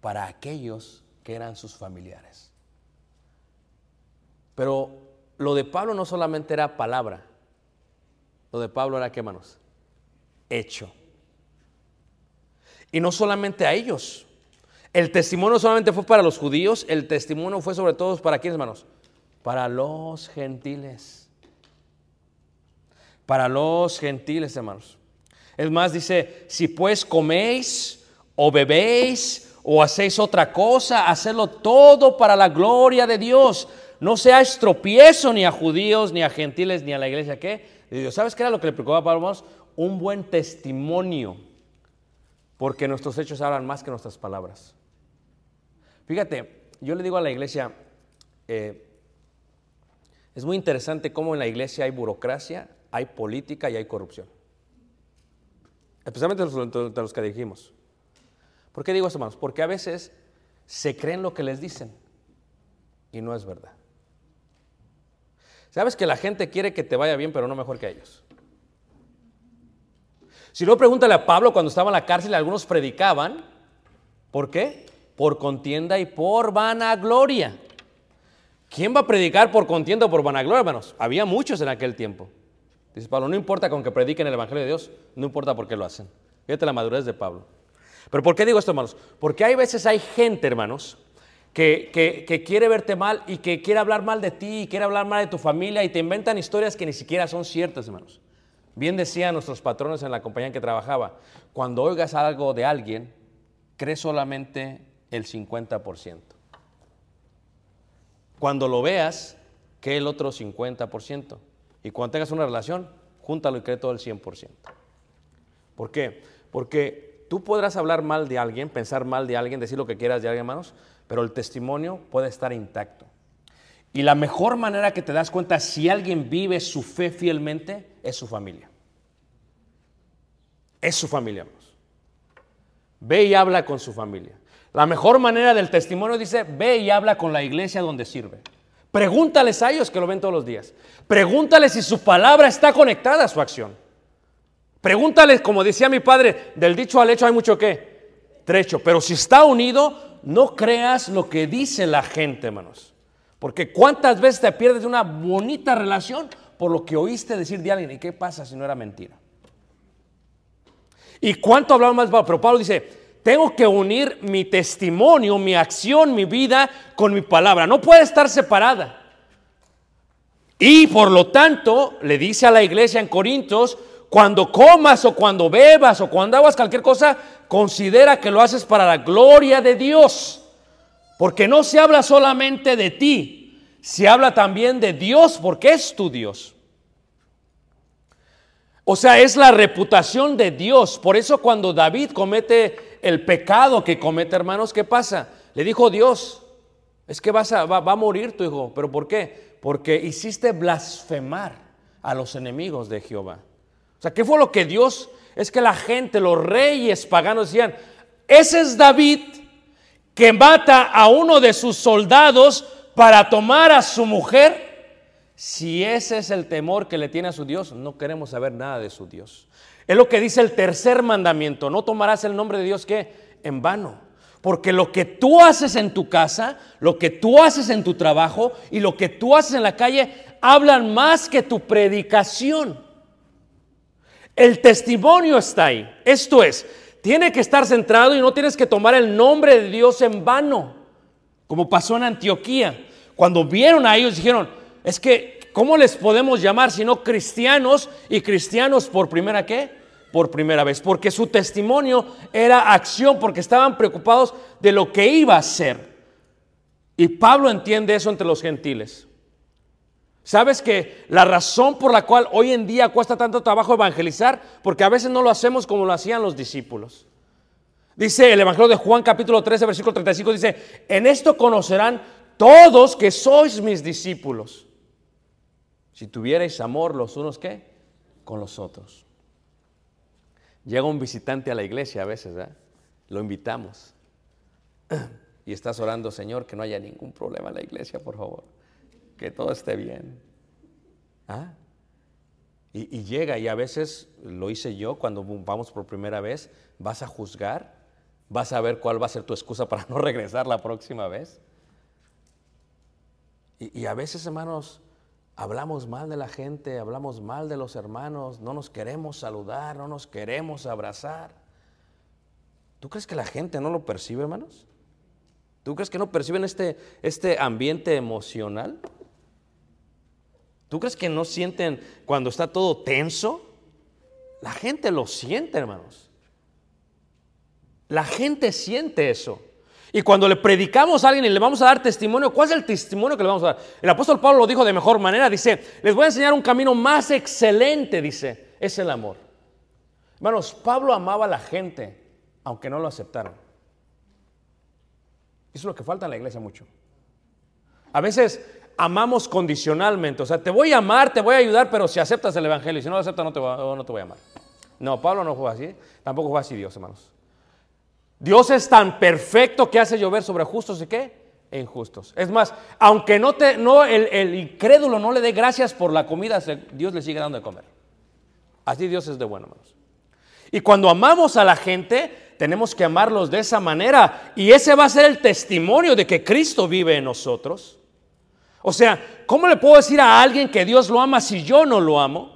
para aquellos que eran sus familiares. Pero lo de Pablo no solamente era palabra, lo de Pablo era qué, hermanos? Hecho. Y no solamente a ellos. El testimonio solamente fue para los judíos, el testimonio fue sobre todo para quiénes, hermanos? Para los gentiles. Para los gentiles, hermanos. Es más, dice, si pues coméis o bebéis o hacéis otra cosa, hacedlo todo para la gloria de Dios. No seáis tropiezo ni a judíos, ni a gentiles, ni a la iglesia. ¿Qué? De Dios. ¿Sabes qué era lo que le preocupaba a Pablo? Un buen testimonio. Porque nuestros hechos hablan más que nuestras palabras. Fíjate, yo le digo a la iglesia, eh, es muy interesante cómo en la iglesia hay burocracia, hay política y hay corrupción. Especialmente de los que dirigimos. ¿Por qué digo esto, hermanos? Porque a veces se creen lo que les dicen y no es verdad. Sabes que la gente quiere que te vaya bien, pero no mejor que ellos. Si no, pregúntale a Pablo cuando estaba en la cárcel, algunos predicaban. ¿Por qué? Por contienda y por vanagloria. ¿Quién va a predicar por contienda o por vanagloria, hermanos? Había muchos en aquel tiempo. Dice Pablo, no importa con que prediquen el Evangelio de Dios, no importa por qué lo hacen. Fíjate la madurez de Pablo. Pero ¿por qué digo esto, hermanos? Porque hay veces hay gente, hermanos, que, quiere verte mal y que quiere hablar mal de ti y quiere hablar mal de tu familia y te inventan historias que ni siquiera son ciertas, hermanos. Bien decían nuestros patrones en la compañía en que trabajaba, cuando oigas algo de alguien, cree solamente el 50%. Cuando lo veas, que el otro 50%. Y cuando tengas una relación, júntalo y cree todo el 100%. ¿Por qué? Porque tú podrás hablar mal de alguien, pensar mal de alguien, decir lo que quieras de alguien, hermanos, pero el testimonio puede estar intacto. Y la mejor manera que te das cuenta si alguien vive su fe fielmente es su familia. Es su familia, hermanos. Ve y habla con su familia. La mejor manera del testimonio dice, ve y habla con la iglesia donde sirve. Pregúntales a ellos que lo ven todos los días. Pregúntales si su palabra está conectada a su acción. Pregúntales, como decía mi padre, del dicho al hecho hay mucho qué trecho. Pero si está unido, no creas lo que dice la gente, hermanos. Porque cuántas veces te pierdes una bonita relación por lo que oíste decir de alguien. ¿Y qué pasa si no era mentira? ¿Y cuánto hablamos más? Pero Pablo dice, tengo que unir mi testimonio, mi acción, mi vida con mi palabra. No puede estar separada. Y por lo tanto, le dice a la iglesia en Corintios, cuando comas o cuando bebas o cuando hagas cualquier cosa, considera que lo haces para la gloria de Dios. Porque no se habla solamente de ti, se habla también de Dios, porque es tu Dios. O sea, es la reputación de Dios. Por eso cuando David comete el pecado que comete, hermanos, ¿qué pasa? Le dijo Dios, es que vas a, va, va a morir tu hijo. ¿Pero por qué? Porque hiciste blasfemar a los enemigos de Jehová. O sea, ¿qué fue lo que Dios? Es que la gente, los reyes paganos decían, ese es David que mata a uno de sus soldados para tomar a su mujer. Si ese es el temor que le tiene a su Dios, no queremos saber nada de su Dios. Es lo que dice el tercer mandamiento, no tomarás el nombre de Dios que en vano. Porque lo que tú haces en tu casa, lo que tú haces en tu trabajo y lo que tú haces en la calle hablan más que tu predicación. El testimonio está ahí. Esto es, tiene que estar centrado y no tienes que tomar el nombre de Dios en vano, como pasó en Antioquía. Cuando vieron a ellos dijeron, es que, ¿cómo les podemos llamar si no cristianos y cristianos por primera qué? Por primera vez, porque su testimonio era acción, porque estaban preocupados de lo que iba a ser. Y Pablo entiende eso entre los gentiles. ¿Sabes que la razón por la cual hoy en día cuesta tanto trabajo evangelizar? Porque a veces no lo hacemos como lo hacían los discípulos. Dice el Evangelio de Juan capítulo 13, versículo 35, dice, en esto conocerán todos que sois mis discípulos. Si tuvierais amor los unos, ¿qué? Con los otros. Llega un visitante a la iglesia a veces, ¿eh? lo invitamos. Y estás orando, Señor, que no haya ningún problema en la iglesia, por favor que todo esté bien. ¿Ah? Y, llega, y a veces lo hice yo cuando vamos por primera vez, vas a juzgar, vas a ver cuál va a ser tu excusa para no regresar la próxima vez. Y, y a veces, hermanos, hablamos mal de la gente, hablamos mal de los hermanos, no nos queremos saludar, no nos queremos abrazar. ¿Tú crees que la gente no lo percibe, hermanos? ¿Tú crees que no perciben este, este ambiente emocional? ¿Tú crees que no sienten cuando está todo tenso? La gente lo siente, hermanos. La gente siente eso. Y cuando le predicamos a alguien y le vamos a dar testimonio, ¿cuál es el testimonio que le vamos a dar? El apóstol Pablo lo dijo de mejor manera, dice, les voy a enseñar un camino más excelente, dice, es el amor. Hermanos, Pablo amaba a la gente, aunque no lo aceptaran. Eso es lo que falta en la iglesia mucho. A veces amamos condicionalmente. O sea, te voy a amar, te voy a ayudar, pero si aceptas el Evangelio, si no lo aceptas, no te, voy, a amar. No, Pablo no fue así, tampoco fue así Dios, hermanos. Dios es tan perfecto que hace llover sobre justos y qué? E injustos. Es más, aunque no te, no, el, el incrédulo no le dé gracias por la comida, Dios le sigue dando de comer. Así Dios es de bueno, hermanos. Y cuando amamos a la gente, tenemos que amarlos de esa manera. Y ese va a ser el testimonio de que Cristo vive en nosotros. O sea, ¿cómo le puedo decir a alguien que Dios lo ama si yo no lo amo?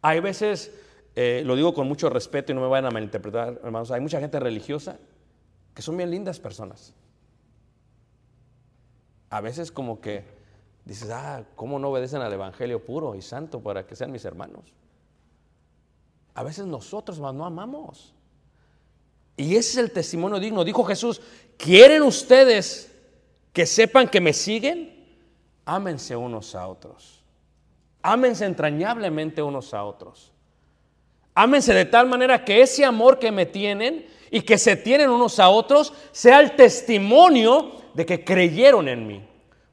Hay veces, eh, lo digo con mucho respeto y no me vayan a malinterpretar, hermanos, hay mucha gente religiosa que son bien lindas personas. A veces como que dices, ah, ¿cómo no obedecen al Evangelio puro y santo para que sean mis hermanos? A veces nosotros no amamos. Y ese es el testimonio digno. Dijo Jesús, ¿quieren ustedes que sepan que me siguen? Ámense unos a otros. Ámense entrañablemente unos a otros. Ámense de tal manera que ese amor que me tienen y que se tienen unos a otros sea el testimonio de que creyeron en mí.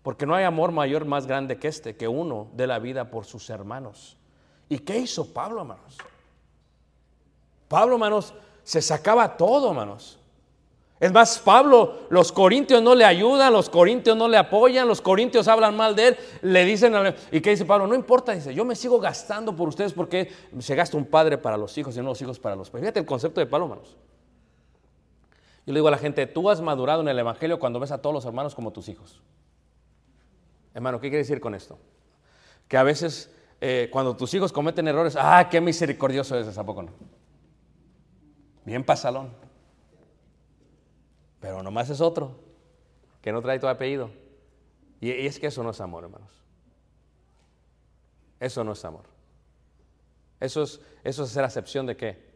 Porque no hay amor mayor más grande que este, que uno de la vida por sus hermanos. ¿Y qué hizo Pablo, hermanos? Pablo, hermanos, se sacaba todo, hermanos. Es más, Pablo, los corintios no le ayudan, los corintios no le apoyan, los corintios hablan mal de él, le dicen, ¿y qué dice Pablo? No importa, dice, yo me sigo gastando por ustedes porque se gasta un padre para los hijos y no los hijos para los padres. Fíjate el concepto de Pablo, hermanos. Yo le digo a la gente, tú has madurado en el Evangelio cuando ves a todos los hermanos como tus hijos. Hermano, ¿qué quiere decir con esto? Que a veces eh, cuando tus hijos cometen errores, ah, qué misericordioso es, ¿a poco no? Bien pasalón. Pero nomás es otro que no trae tu apellido. Y, es que eso no es amor, hermanos. Eso no es amor. Eso es, eso es hacer acepción de qué?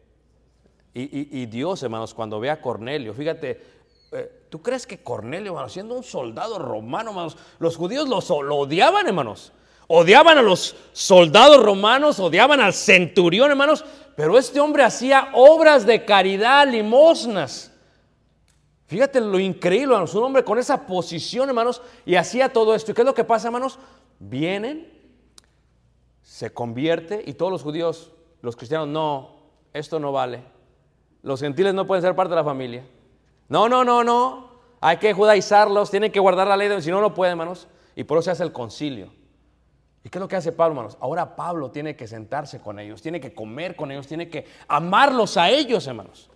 Y, Dios, hermanos, cuando ve a Cornelio, fíjate, eh, ¿tú crees que Cornelio, hermanos, siendo un soldado romano, hermanos, los judíos lo odiaban, hermanos? Odiaban a los soldados romanos, odiaban al centurión, hermanos, pero este hombre hacía obras de caridad, limosnas. Fíjate lo increíble, hermanos, un hombre con esa posición, hermanos, y hacía todo esto. ¿Y qué es lo que pasa, hermanos? Vienen, se convierte y todos los judíos, los cristianos, no, esto no vale. Los gentiles no pueden ser parte de la familia. No, no, no, no. Hay que judaizarlos, tienen que guardar la ley, de- si no, no pueden, hermanos. Y por eso se hace el concilio. ¿Y qué es lo que hace Pablo, hermanos? Ahora Pablo tiene que sentarse con ellos, tiene que comer con ellos, tiene que amarlos a ellos, hermanos.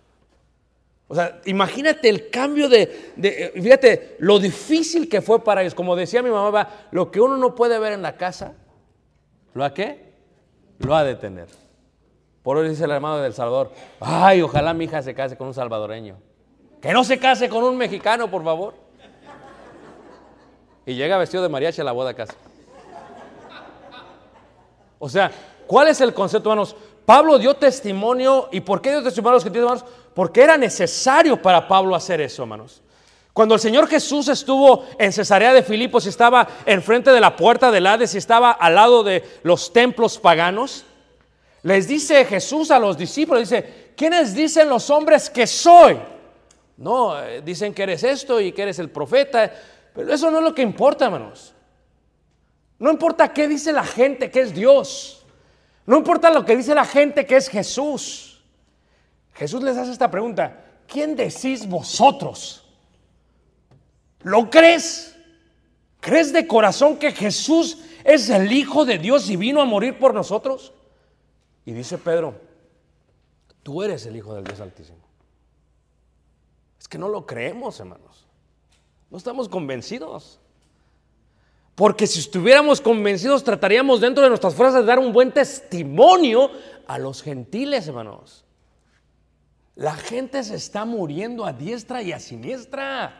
O sea, imagínate el cambio de, eh, fíjate, lo difícil que fue para ellos. Como decía mi mamá, lo que uno no puede ver en la casa, ¿lo ha qué? Lo ha de tener. Por eso dice el hermano del Salvador, ay, ojalá mi hija se case con un salvadoreño. Que no se case con un mexicano, por favor. Y llega vestido de mariachi a la boda casi. O sea, ¿cuál es el concepto, hermanos? Pablo dio testimonio, ¿y por qué dio testimonio a los gentiles, hermanos? Porque era necesario para Pablo hacer eso, hermanos. Cuando el Señor Jesús estuvo en Cesarea de Filipos y estaba enfrente de la puerta del Hades y estaba al lado de los templos paganos, les dice Jesús a los discípulos, dice, ¿quiénes dicen los hombres que soy? No, eh, dicen que eres esto y que eres el profeta, pero eso no es lo que importa, hermanos. No importa qué dice la gente que es Dios. No importa lo que dice la gente que es Jesús. Jesús les hace esta pregunta. ¿Quién decís vosotros? ¿Lo crees? ¿Crees de corazón que Jesús es el Hijo de Dios y vino a morir por nosotros? Y dice Pedro, tú eres el Hijo del Dios Altísimo. Es que no lo creemos, hermanos. No estamos convencidos. Porque si estuviéramos convencidos, trataríamos dentro de nuestras fuerzas de dar un buen testimonio a los gentiles, hermanos. La gente se está muriendo a diestra y a siniestra.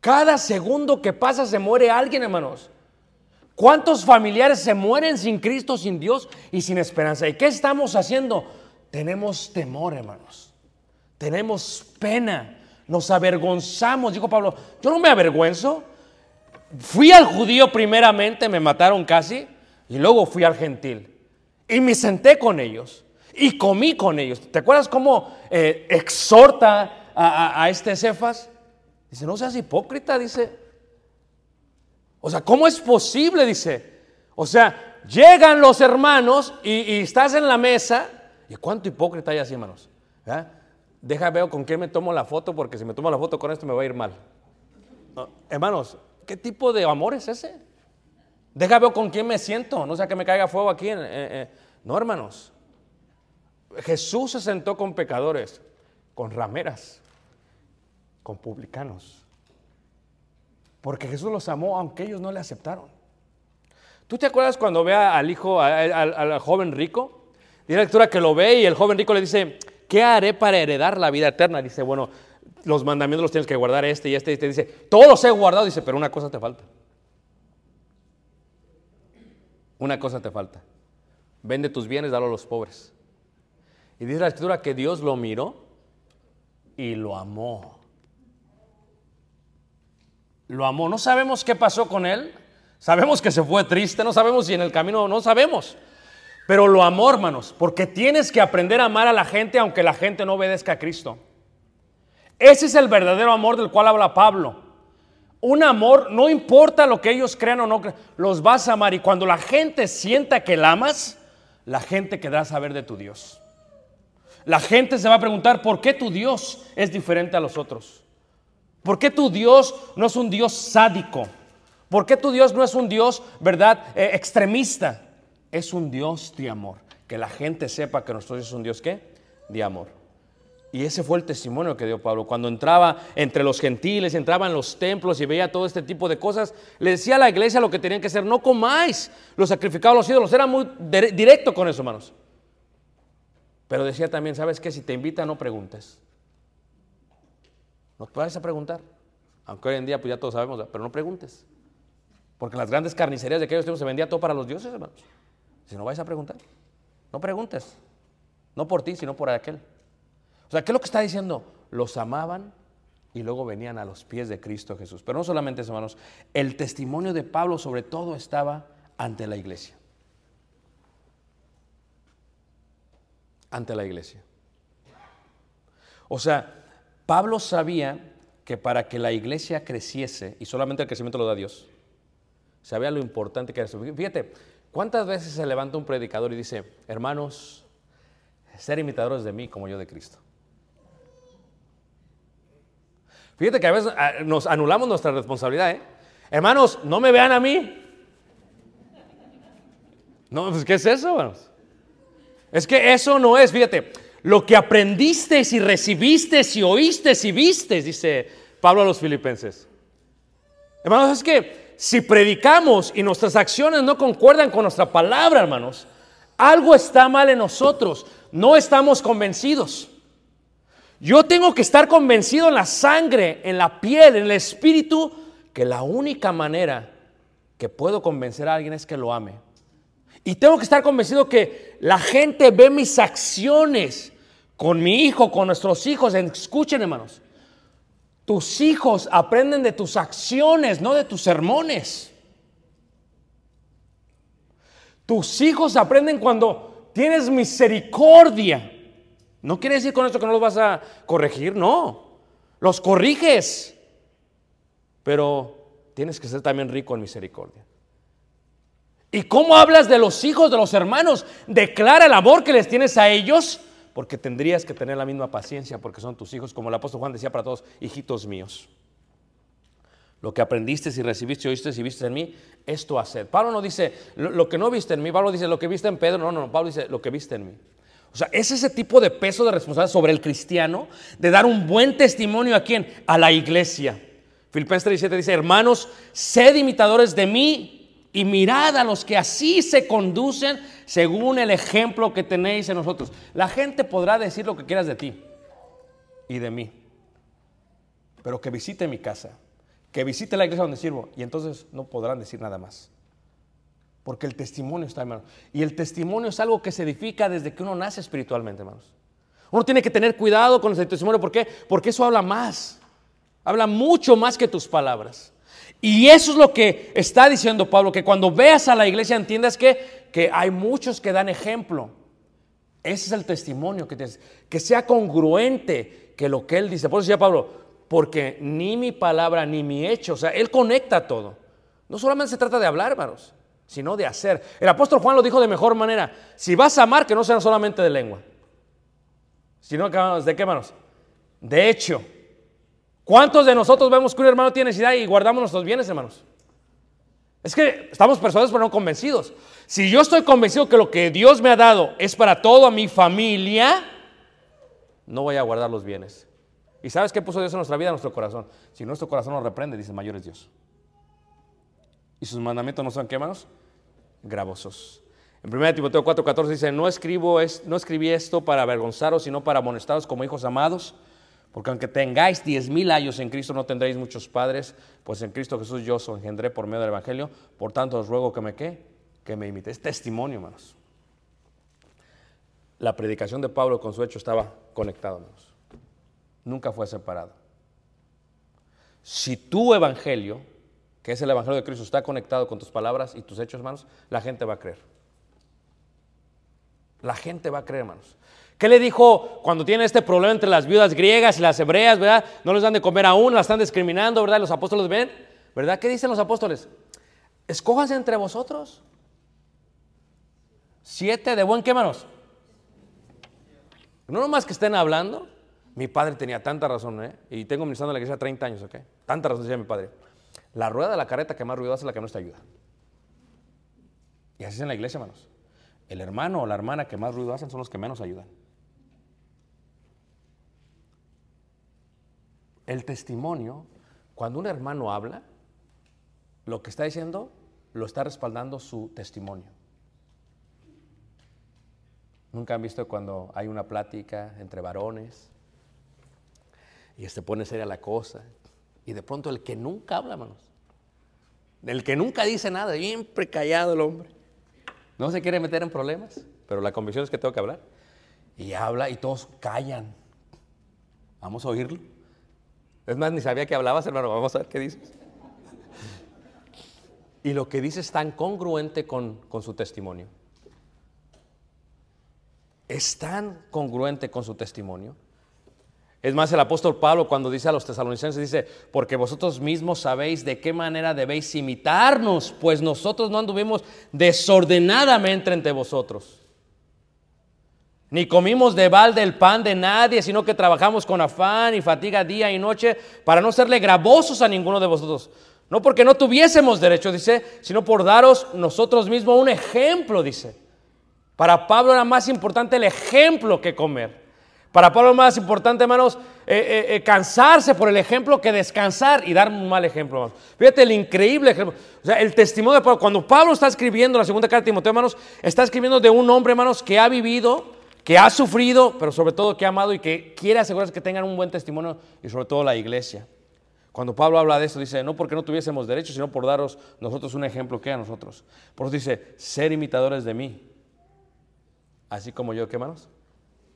Cada segundo que pasa se muere alguien, hermanos. ¿Cuántos familiares se mueren sin Cristo, sin Dios y sin esperanza? ¿Y qué estamos haciendo? Tenemos temor, hermanos. Tenemos pena. Nos avergonzamos. Dijo Pablo, yo no me avergüenzo. Fui al judío primeramente, me mataron casi, y luego fui al gentil. Y me senté con ellos y comí con ellos. ¿Te acuerdas cómo eh, exhorta a, este Cefas? Dice, no seas hipócrita, dice. O sea, ¿cómo es posible? Dice. O sea, llegan los hermanos y, estás en la mesa. ¿Y cuánto hipócrita hay así, hermanos? ¿Ah? Deja, veo con quién me tomo la foto, porque si me tomo la foto con esto me va a ir mal. No, hermanos, ¿qué tipo de amor es ese? Deja, veo con quién me siento, no sea que me caiga fuego aquí. No, hermanos. Jesús se sentó con pecadores, con rameras, con publicanos. Porque Jesús los amó aunque ellos no le aceptaron. ¿Tú te acuerdas cuando ve al hijo, al joven rico? Dice la lectura que lo ve y el joven rico le dice, ¿qué haré para heredar la vida eterna? Dice, bueno, los mandamientos los tienes que guardar este y este. Y este dice, todos los he guardado. Dice, pero una cosa te falta. Una cosa te falta. Vende tus bienes, dalo a los pobres. Y dice la escritura que Dios lo miró y lo amó. Lo amó. No sabemos qué pasó con él. Sabemos que se fue triste, no sabemos si en el camino, no sabemos. Pero lo amó, hermanos, porque tienes que aprender a amar a la gente aunque la gente no obedezca a Cristo. Ese es el verdadero amor del cual habla Pablo. Un amor, no importa lo que ellos crean o no crean, los vas a amar. Y cuando la gente sienta que la amas, la gente quedará saber de tu Dios. La gente se va a preguntar por qué tu Dios es diferente a los otros. ¿Por qué tu Dios no es un Dios sádico? ¿Por qué tu Dios no es un Dios, verdad, eh, extremista? Es un Dios de amor. Que la gente sepa que nuestro Dios es un Dios, ¿qué? De amor. Y ese fue el testimonio que dio Pablo. Cuando entraba entre los gentiles, entraba en los templos y veía todo este tipo de cosas, le decía a la iglesia lo que tenían que hacer. No comáis los sacrificados a los ídolos. Era muy dire- directo con eso, hermanos. Pero decía también, ¿sabes qué? Si te invitan, no preguntes. No te vayas a preguntar. Aunque hoy en día pues ya todos sabemos, pero no preguntes. Porque las grandes carnicerías de aquellos tiempos se vendía todo para los dioses, hermanos. Si no vayas a preguntar, no preguntes. No por ti, sino por aquel. O sea, ¿qué es lo que está diciendo? Los amaban y luego venían a los pies de Cristo Jesús. Pero no solamente eso, hermanos. El testimonio de Pablo sobre todo estaba ante la iglesia. Ante la iglesia. O sea, Pablo sabía que para que la iglesia creciese, y solamente el crecimiento lo da Dios, sabía lo importante que era eso. Fíjate, ¿cuántas veces se levanta un predicador y dice, hermanos, ser imitadores de mí como yo de Cristo? Fíjate que a veces ah, nos anulamos nuestra responsabilidad, ¿eh? Hermanos, no me vean a mí. No, pues ¿qué es eso, hermanos? Es que eso no es, fíjate, lo que aprendiste y recibiste y oíste y viste, dice Pablo a los filipenses. Hermanos, es que si predicamos y nuestras acciones no concuerdan con nuestra palabra, hermanos, algo está mal en nosotros, no estamos convencidos. Yo tengo que estar convencido en la sangre, en la piel, en el espíritu, que la única manera que puedo convencer a alguien es que lo ame. Y tengo que estar convencido que la gente ve mis acciones con mi hijo, con nuestros hijos. Escuchen, hermanos. Tus hijos aprenden de tus acciones, no de tus sermones. Tus hijos aprenden cuando tienes misericordia. No quiere decir con esto que no los vas a corregir, no. Los corriges. Pero tienes que ser también rico en misericordia. ¿Y cómo hablas de los hijos, de los hermanos? Declara el amor que les tienes a ellos, porque tendrías que tener la misma paciencia, porque son tus hijos, como el apóstol Juan decía para todos, hijitos míos. Lo que aprendiste y recibiste oíste y viste en mí, esto hacer. Pablo no dice lo, lo, que no viste en mí, Pablo dice lo que viste en Pedro, no, no, no, Pablo dice lo que viste en mí. O sea, es ese tipo de peso de responsabilidad sobre el cristiano de dar un buen testimonio a quién? A la iglesia. Filipenses 37 dice, hermanos, sed imitadores de mí y mirad a los que así se conducen según el ejemplo que tenéis en nosotros. La gente podrá decir lo que quieras de ti y de mí, pero que visite mi casa, que visite la iglesia donde sirvo y entonces no podrán decir nada más. Porque el testimonio está, hermano. Y el testimonio es algo que se edifica desde que uno nace espiritualmente, hermanos. Uno tiene que tener cuidado con el testimonio. ¿Por qué? Porque eso habla más. Habla mucho más que tus palabras. Y eso es lo que está diciendo Pablo, que cuando veas a la iglesia entiendas que, que hay muchos que dan ejemplo. Ese es el testimonio, que, te, que sea congruente que lo que él dice. Por eso decía Pablo, porque ni mi palabra ni mi hecho, o sea, él conecta todo. No solamente se trata de hablar, hermanos sino de hacer. El apóstol Juan lo dijo de mejor manera. Si vas a amar, que no sea solamente de lengua, sino que de qué, hermanos? De hecho. ¿Cuántos de nosotros vemos que un hermano tiene necesidad y guardamos nuestros bienes, hermanos? Es que estamos persuadidos pero no convencidos. Si yo estoy convencido que lo que Dios me ha dado es para toda mi familia, no voy a guardar los bienes. ¿Y sabes qué puso Dios en nuestra vida? En nuestro corazón. Si nuestro corazón nos reprende, dice, mayor es Dios. Y sus mandamientos no son qué, hermanos? Gravosos. En 1 Timoteo 4:14 dice, no, escribo es, no escribí esto para avergonzaros, sino para amonestaros como hijos amados, porque aunque tengáis diez mil años en Cristo, no tendréis muchos padres, pues en Cristo Jesús yo os engendré por medio del Evangelio, por tanto os ruego que me qué, que me imite. Es testimonio, hermanos. La predicación de Pablo con su hecho estaba conectado, hermanos. Nunca fue separado. Si tu evangelio que es el Evangelio de Cristo, está conectado con tus palabras y tus hechos, hermanos, la gente va a creer. La gente va a creer, hermanos. ¿Qué le dijo cuando tiene este problema entre las viudas griegas y las hebreas, verdad? No les dan de comer aún, las están discriminando, ¿verdad? Los apóstoles ven, ¿verdad? ¿Qué dicen los apóstoles? Escójanse entre vosotros. Siete de buen qué, hermanos. No nomás que estén hablando. Mi padre tenía tanta razón, ¿eh? Y tengo ministrando en la iglesia 30 años, ¿ok? Tanta razón decía mi padre. La rueda de la carreta que más ruido hace es la que menos te ayuda. Y así es en la iglesia, hermanos. El hermano o la hermana que más ruido hacen son los que menos ayudan. El testimonio, cuando un hermano habla, lo que está diciendo lo está respaldando su testimonio. Nunca han visto cuando hay una plática entre varones y se pone seria la cosa y de pronto el que nunca habla, hermanos, el que nunca dice nada, siempre callado el hombre, no se quiere meter en problemas, pero la convicción es que tengo que hablar y habla y todos callan. Vamos a oírlo. Es más, ni sabía que hablabas, hermano, vamos a ver qué dices. Y lo que dice es tan congruente con, con su testimonio. Es tan congruente con su testimonio. Es más, el apóstol Pablo cuando dice a los tesalonicenses, dice, porque vosotros mismos sabéis de qué manera debéis imitarnos, pues nosotros no anduvimos desordenadamente entre vosotros. Ni comimos de balde el pan de nadie, sino que trabajamos con afán y fatiga día y noche para no serle gravosos a ninguno de vosotros. No porque no tuviésemos derecho, dice, sino por daros nosotros mismos un ejemplo, dice. Para Pablo era más importante el ejemplo que comer. Para Pablo es más importante, hermanos, eh, eh, eh, cansarse por el ejemplo que descansar y dar un mal ejemplo. Hermanos. Fíjate el increíble ejemplo. O sea, el testimonio de Pablo. Cuando Pablo está escribiendo la segunda carta de Timoteo, hermanos, está escribiendo de un hombre, hermanos, que ha vivido, que ha sufrido, pero sobre todo que ha amado y que quiere asegurarse que tengan un buen testimonio y sobre todo la iglesia. Cuando Pablo habla de esto, dice, no porque no tuviésemos derecho, sino por daros nosotros un ejemplo que a nosotros. Por eso dice, ser imitadores de mí, así como yo, ¿qué hermanos?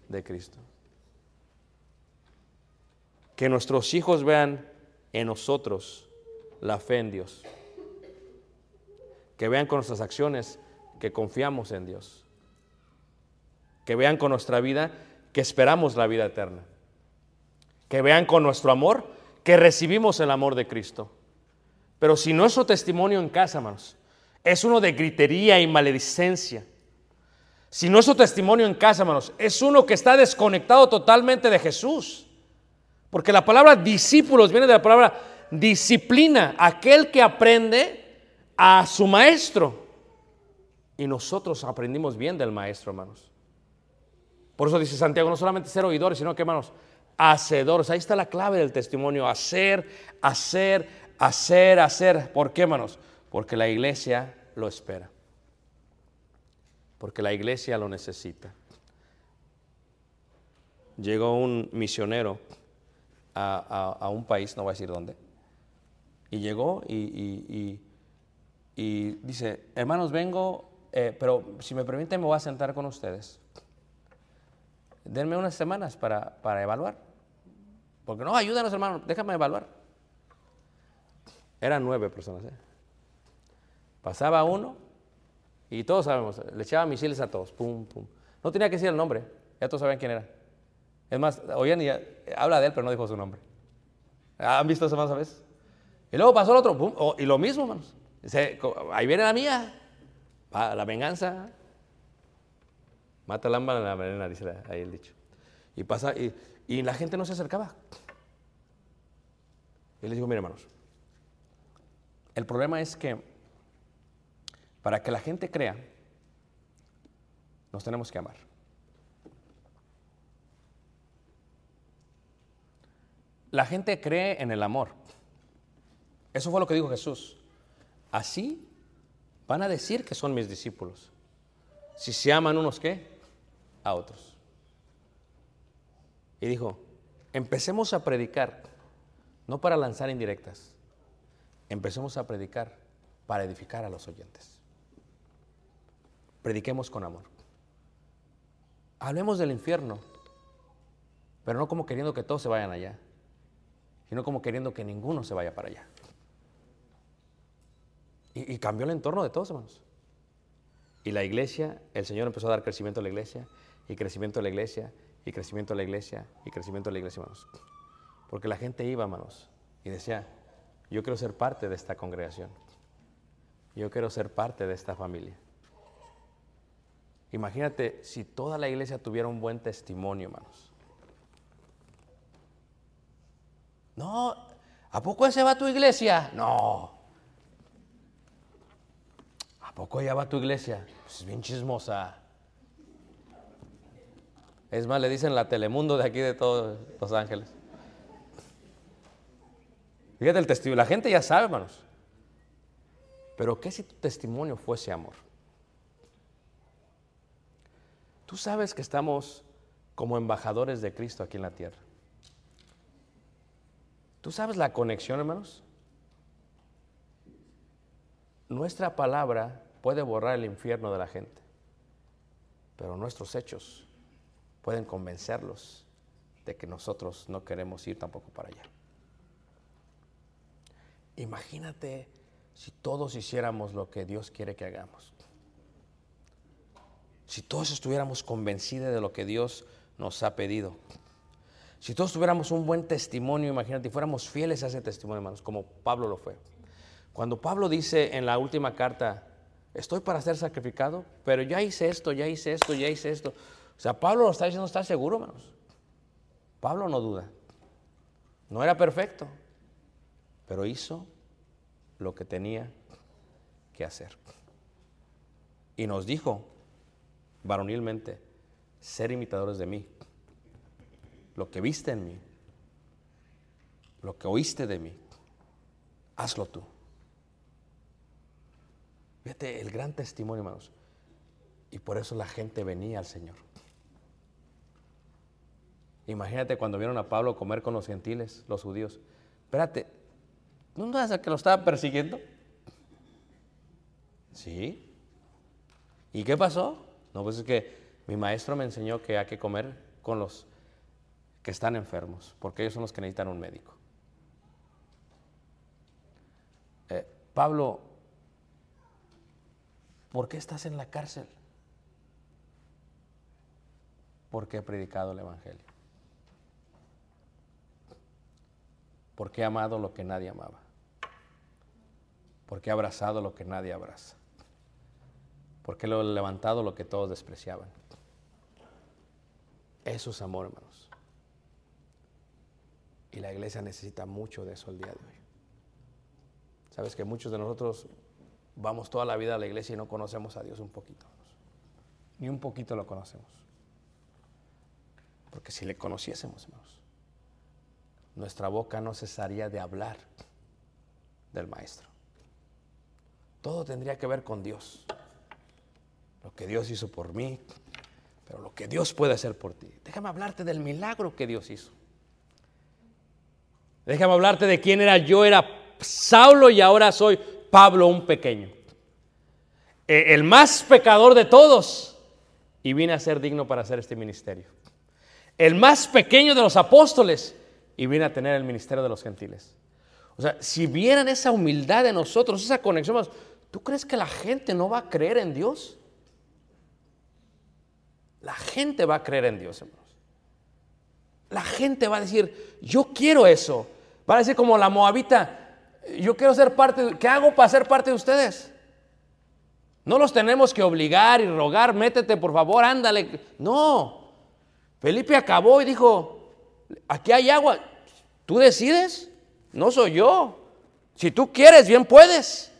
De Cristo. Que nuestros hijos vean en nosotros la fe en Dios. Que vean con nuestras acciones que confiamos en Dios. Que vean con nuestra vida que esperamos la vida eterna. Que vean con nuestro amor que recibimos el amor de Cristo. Pero si nuestro testimonio en casa, hermanos, es uno de gritería y maledicencia, si nuestro testimonio en casa, hermanos, es uno que está desconectado totalmente de Jesús, porque la palabra discípulos viene de la palabra disciplina, aquel que aprende a su maestro. Y nosotros aprendimos bien del maestro, hermanos. Por eso dice Santiago, no solamente ser oidores, sino que, hermanos, hacedores. Ahí está la clave del testimonio, hacer, hacer, hacer, hacer. ¿Por qué, hermanos? Porque la iglesia lo espera. Porque la iglesia lo necesita. Llegó un misionero a, a- un país, no voy a decir dónde, y llegó y- y dice, hermanos, vengo, eh, pero si me permiten me voy a sentar con ustedes. Denme unas semanas para, para evaluar. Porque no, ayúdanos hermanos, déjame evaluar. Eran nueve personas. ¿eh? Pasaba uno y todos sabemos, le echaba misiles a todos. Pum, pum. No tenía que decir el nombre, ya todos sabían quién era. Es más, oían y habla de él, pero no dijo su nombre. ¿Han visto eso más a veces? Y luego pasó el otro, pum, oh, y lo mismo, hermanos. Ahí viene la mía, la venganza. Mata lámpara en la venena, dice ahí el dicho. Y pasa, y, la gente no se acercaba. Y les digo, miren, hermanos, el problema es que para que la gente crea, nos tenemos que amar. La gente cree en el amor. Eso fue lo que dijo Jesús. Así van a decir que son mis discípulos. Si se aman unos qué? A otros. Y dijo, empecemos a predicar, no para lanzar indirectas, empecemos a predicar para edificar a los oyentes. Prediquemos con amor. Hablemos del infierno, pero no como queriendo que todos se vayan allá, sino como queriendo que ninguno se vaya para allá. Y, y cambió el entorno de todos, hermanos. Y la iglesia, el Señor empezó a dar crecimiento a la iglesia, y crecimiento a la iglesia, y crecimiento a la iglesia, y crecimiento a la iglesia, hermanos. Porque la gente iba, hermanos, y decía, yo quiero ser parte de esta congregación. Yo quiero ser parte de esta familia. Imagínate si toda la iglesia tuviera un buen testimonio, hermanos. No, ¿a poco ese va tu iglesia? No. ¿A poco ya va tu iglesia? Pues es bien chismosa. Es más, le dicen la Telemundo de aquí de todos Los Ángeles. Fíjate el testimonio. La gente ya sabe, hermanos. Pero ¿qué si tu testimonio fuese amor? Tú sabes que estamos como embajadores de Cristo aquí en la tierra. ¿Tú sabes la conexión, hermanos? Nuestra palabra puede borrar el infierno de la gente, pero nuestros hechos pueden convencerlos de que nosotros no queremos ir tampoco para allá. Imagínate si todos hiciéramos lo que Dios quiere que hagamos. Si todos estuviéramos convencidos de lo que Dios nos ha pedido. Si todos tuviéramos un buen testimonio, imagínate, y fuéramos fieles a ese testimonio, hermanos, como Pablo lo fue. Cuando Pablo dice en la última carta, estoy para ser sacrificado, pero ya hice esto, ya hice esto, ya hice esto. O sea, Pablo lo está diciendo, está seguro, hermanos. Pablo no duda. No era perfecto, pero hizo lo que tenía que hacer. Y nos dijo, varonilmente, ser imitadores de mí. Lo que viste en mí, lo que oíste de mí, hazlo tú. Fíjate el gran testimonio, hermanos. Y por eso la gente venía al Señor. Imagínate cuando vieron a Pablo comer con los gentiles, los judíos. Espérate, ¿no a que lo estaban persiguiendo? Sí. ¿Y qué pasó? No, pues es que mi maestro me enseñó que hay que comer con los que están enfermos, porque ellos son los que necesitan un médico. Eh, Pablo, ¿por qué estás en la cárcel? Porque he predicado el Evangelio. Porque he amado lo que nadie amaba. Porque he abrazado lo que nadie abraza. Porque he levantado lo que todos despreciaban. Eso es amor, hermanos. Y la iglesia necesita mucho de eso el día de hoy. Sabes que muchos de nosotros vamos toda la vida a la iglesia y no conocemos a Dios un poquito. Ni un poquito lo conocemos. Porque si le conociésemos, hermanos, nuestra boca no cesaría de hablar del Maestro. Todo tendría que ver con Dios. Lo que Dios hizo por mí, pero lo que Dios puede hacer por ti. Déjame hablarte del milagro que Dios hizo. Déjame hablarte de quién era yo, era Saulo y ahora soy Pablo un pequeño. Eh, El más pecador de todos y vine a ser digno para hacer este ministerio. El más pequeño de los apóstoles y vine a tener el ministerio de los gentiles. O sea, si vieran esa humildad de nosotros, esa conexión, ¿tú crees que la gente no va a creer en Dios? La gente va a creer en Dios, hermanos. La gente va a decir, yo quiero eso. Va a decir como la moabita, yo quiero ser parte, de- ¿qué hago para ser parte de ustedes? No los tenemos que obligar y rogar, métete por favor, ándale. No. Felipe acabó y dijo, aquí hay agua, tú decides, no soy yo. Si tú quieres, bien puedes.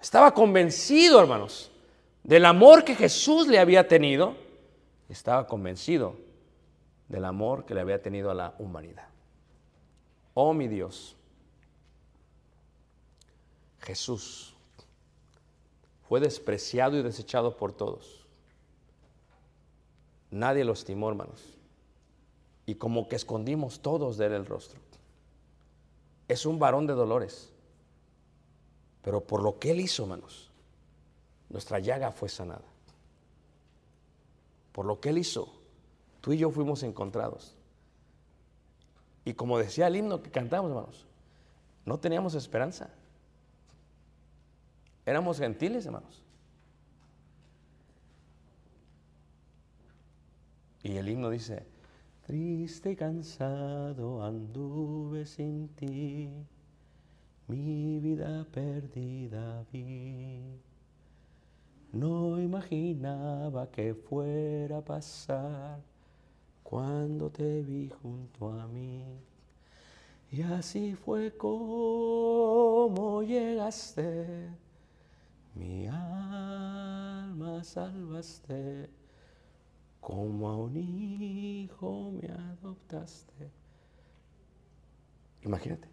Estaba convencido, hermanos, del amor que Jesús le había tenido. Estaba convencido del amor que le había tenido a la humanidad. Oh mi Dios, Jesús fue despreciado y desechado por todos. Nadie lo estimó, hermanos. Y como que escondimos todos de él el rostro. Es un varón de dolores. Pero por lo que él hizo, hermanos, nuestra llaga fue sanada. Por lo que él hizo, tú y yo fuimos encontrados. Y como decía el himno que cantamos, hermanos, no teníamos esperanza. Éramos gentiles, hermanos. Y el himno dice, triste y cansado anduve sin ti, mi vida perdida vi. No imaginaba que fuera a pasar cuando te vi junto a mí. Y así fue como llegaste, mi alma salvaste, como a un hijo me adoptaste. Imagínate.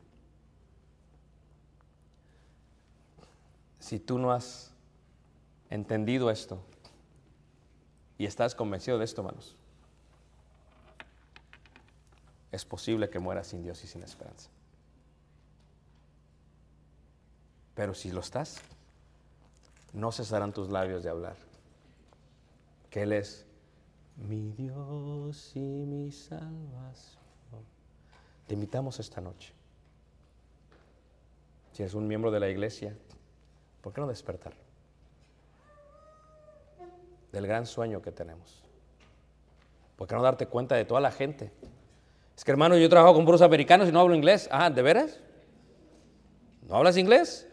Si tú no has entendido esto y estás convencido de esto, hermanos, es posible que mueras sin Dios y sin esperanza. Pero si lo estás, no cesarán tus labios de hablar, que Él es mi Dios y mi salvación. Te invitamos esta noche. Si eres un miembro de la iglesia, ¿por qué no despertar? Del gran sueño que tenemos. ¿Por qué no darte cuenta de toda la gente? Es que hermano, yo trabajo con puros americanos y no hablo inglés. Ah, ¿de veras? ¿No hablas inglés?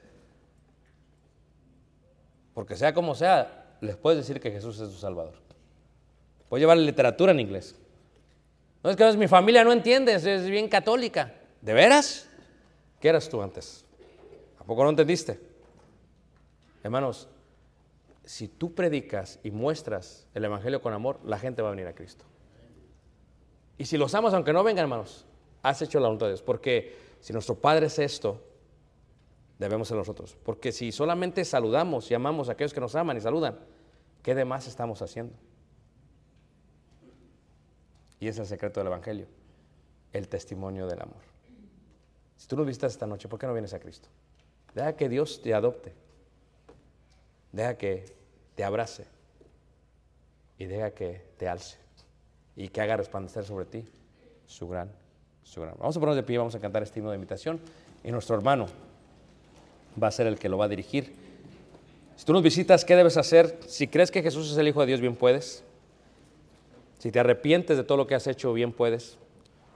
Porque sea como sea, les puedes decir que Jesús es tu Salvador. Puedes llevar literatura en inglés. No es que mi familia no entiende, es, es bien católica. ¿De veras? ¿Qué eras tú antes? ¿A poco no entendiste? Hermanos, si tú predicas y muestras el Evangelio con amor, la gente va a venir a Cristo. Y si los amas, aunque no vengan, hermanos, has hecho la voluntad de Dios. Porque si nuestro Padre es esto, debemos ser nosotros. Porque si solamente saludamos y amamos a aquellos que nos aman y saludan, ¿qué demás estamos haciendo? Y es el secreto del Evangelio, el testimonio del amor. Si tú nos visitas esta noche, ¿por qué no vienes a Cristo? Deja que Dios te adopte. Deja que te abrace. Y deja que te alce. Y que haga resplandecer sobre ti su gran, su gran. Vamos a ponernos de pie, vamos a cantar este himno de invitación. Y nuestro hermano va a ser el que lo va a dirigir. Si tú nos visitas, ¿qué debes hacer? Si crees que Jesús es el Hijo de Dios, bien puedes. Si te arrepientes de todo lo que has hecho, bien puedes.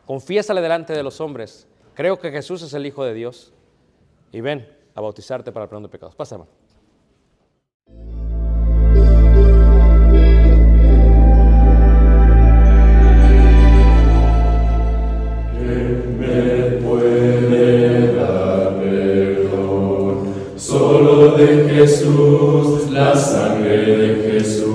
Confiésale delante de los hombres. Creo que Jesús es el Hijo de Dios. Y ven a bautizarte para el perdón de pecados. De Jesús, la sangre de Jesús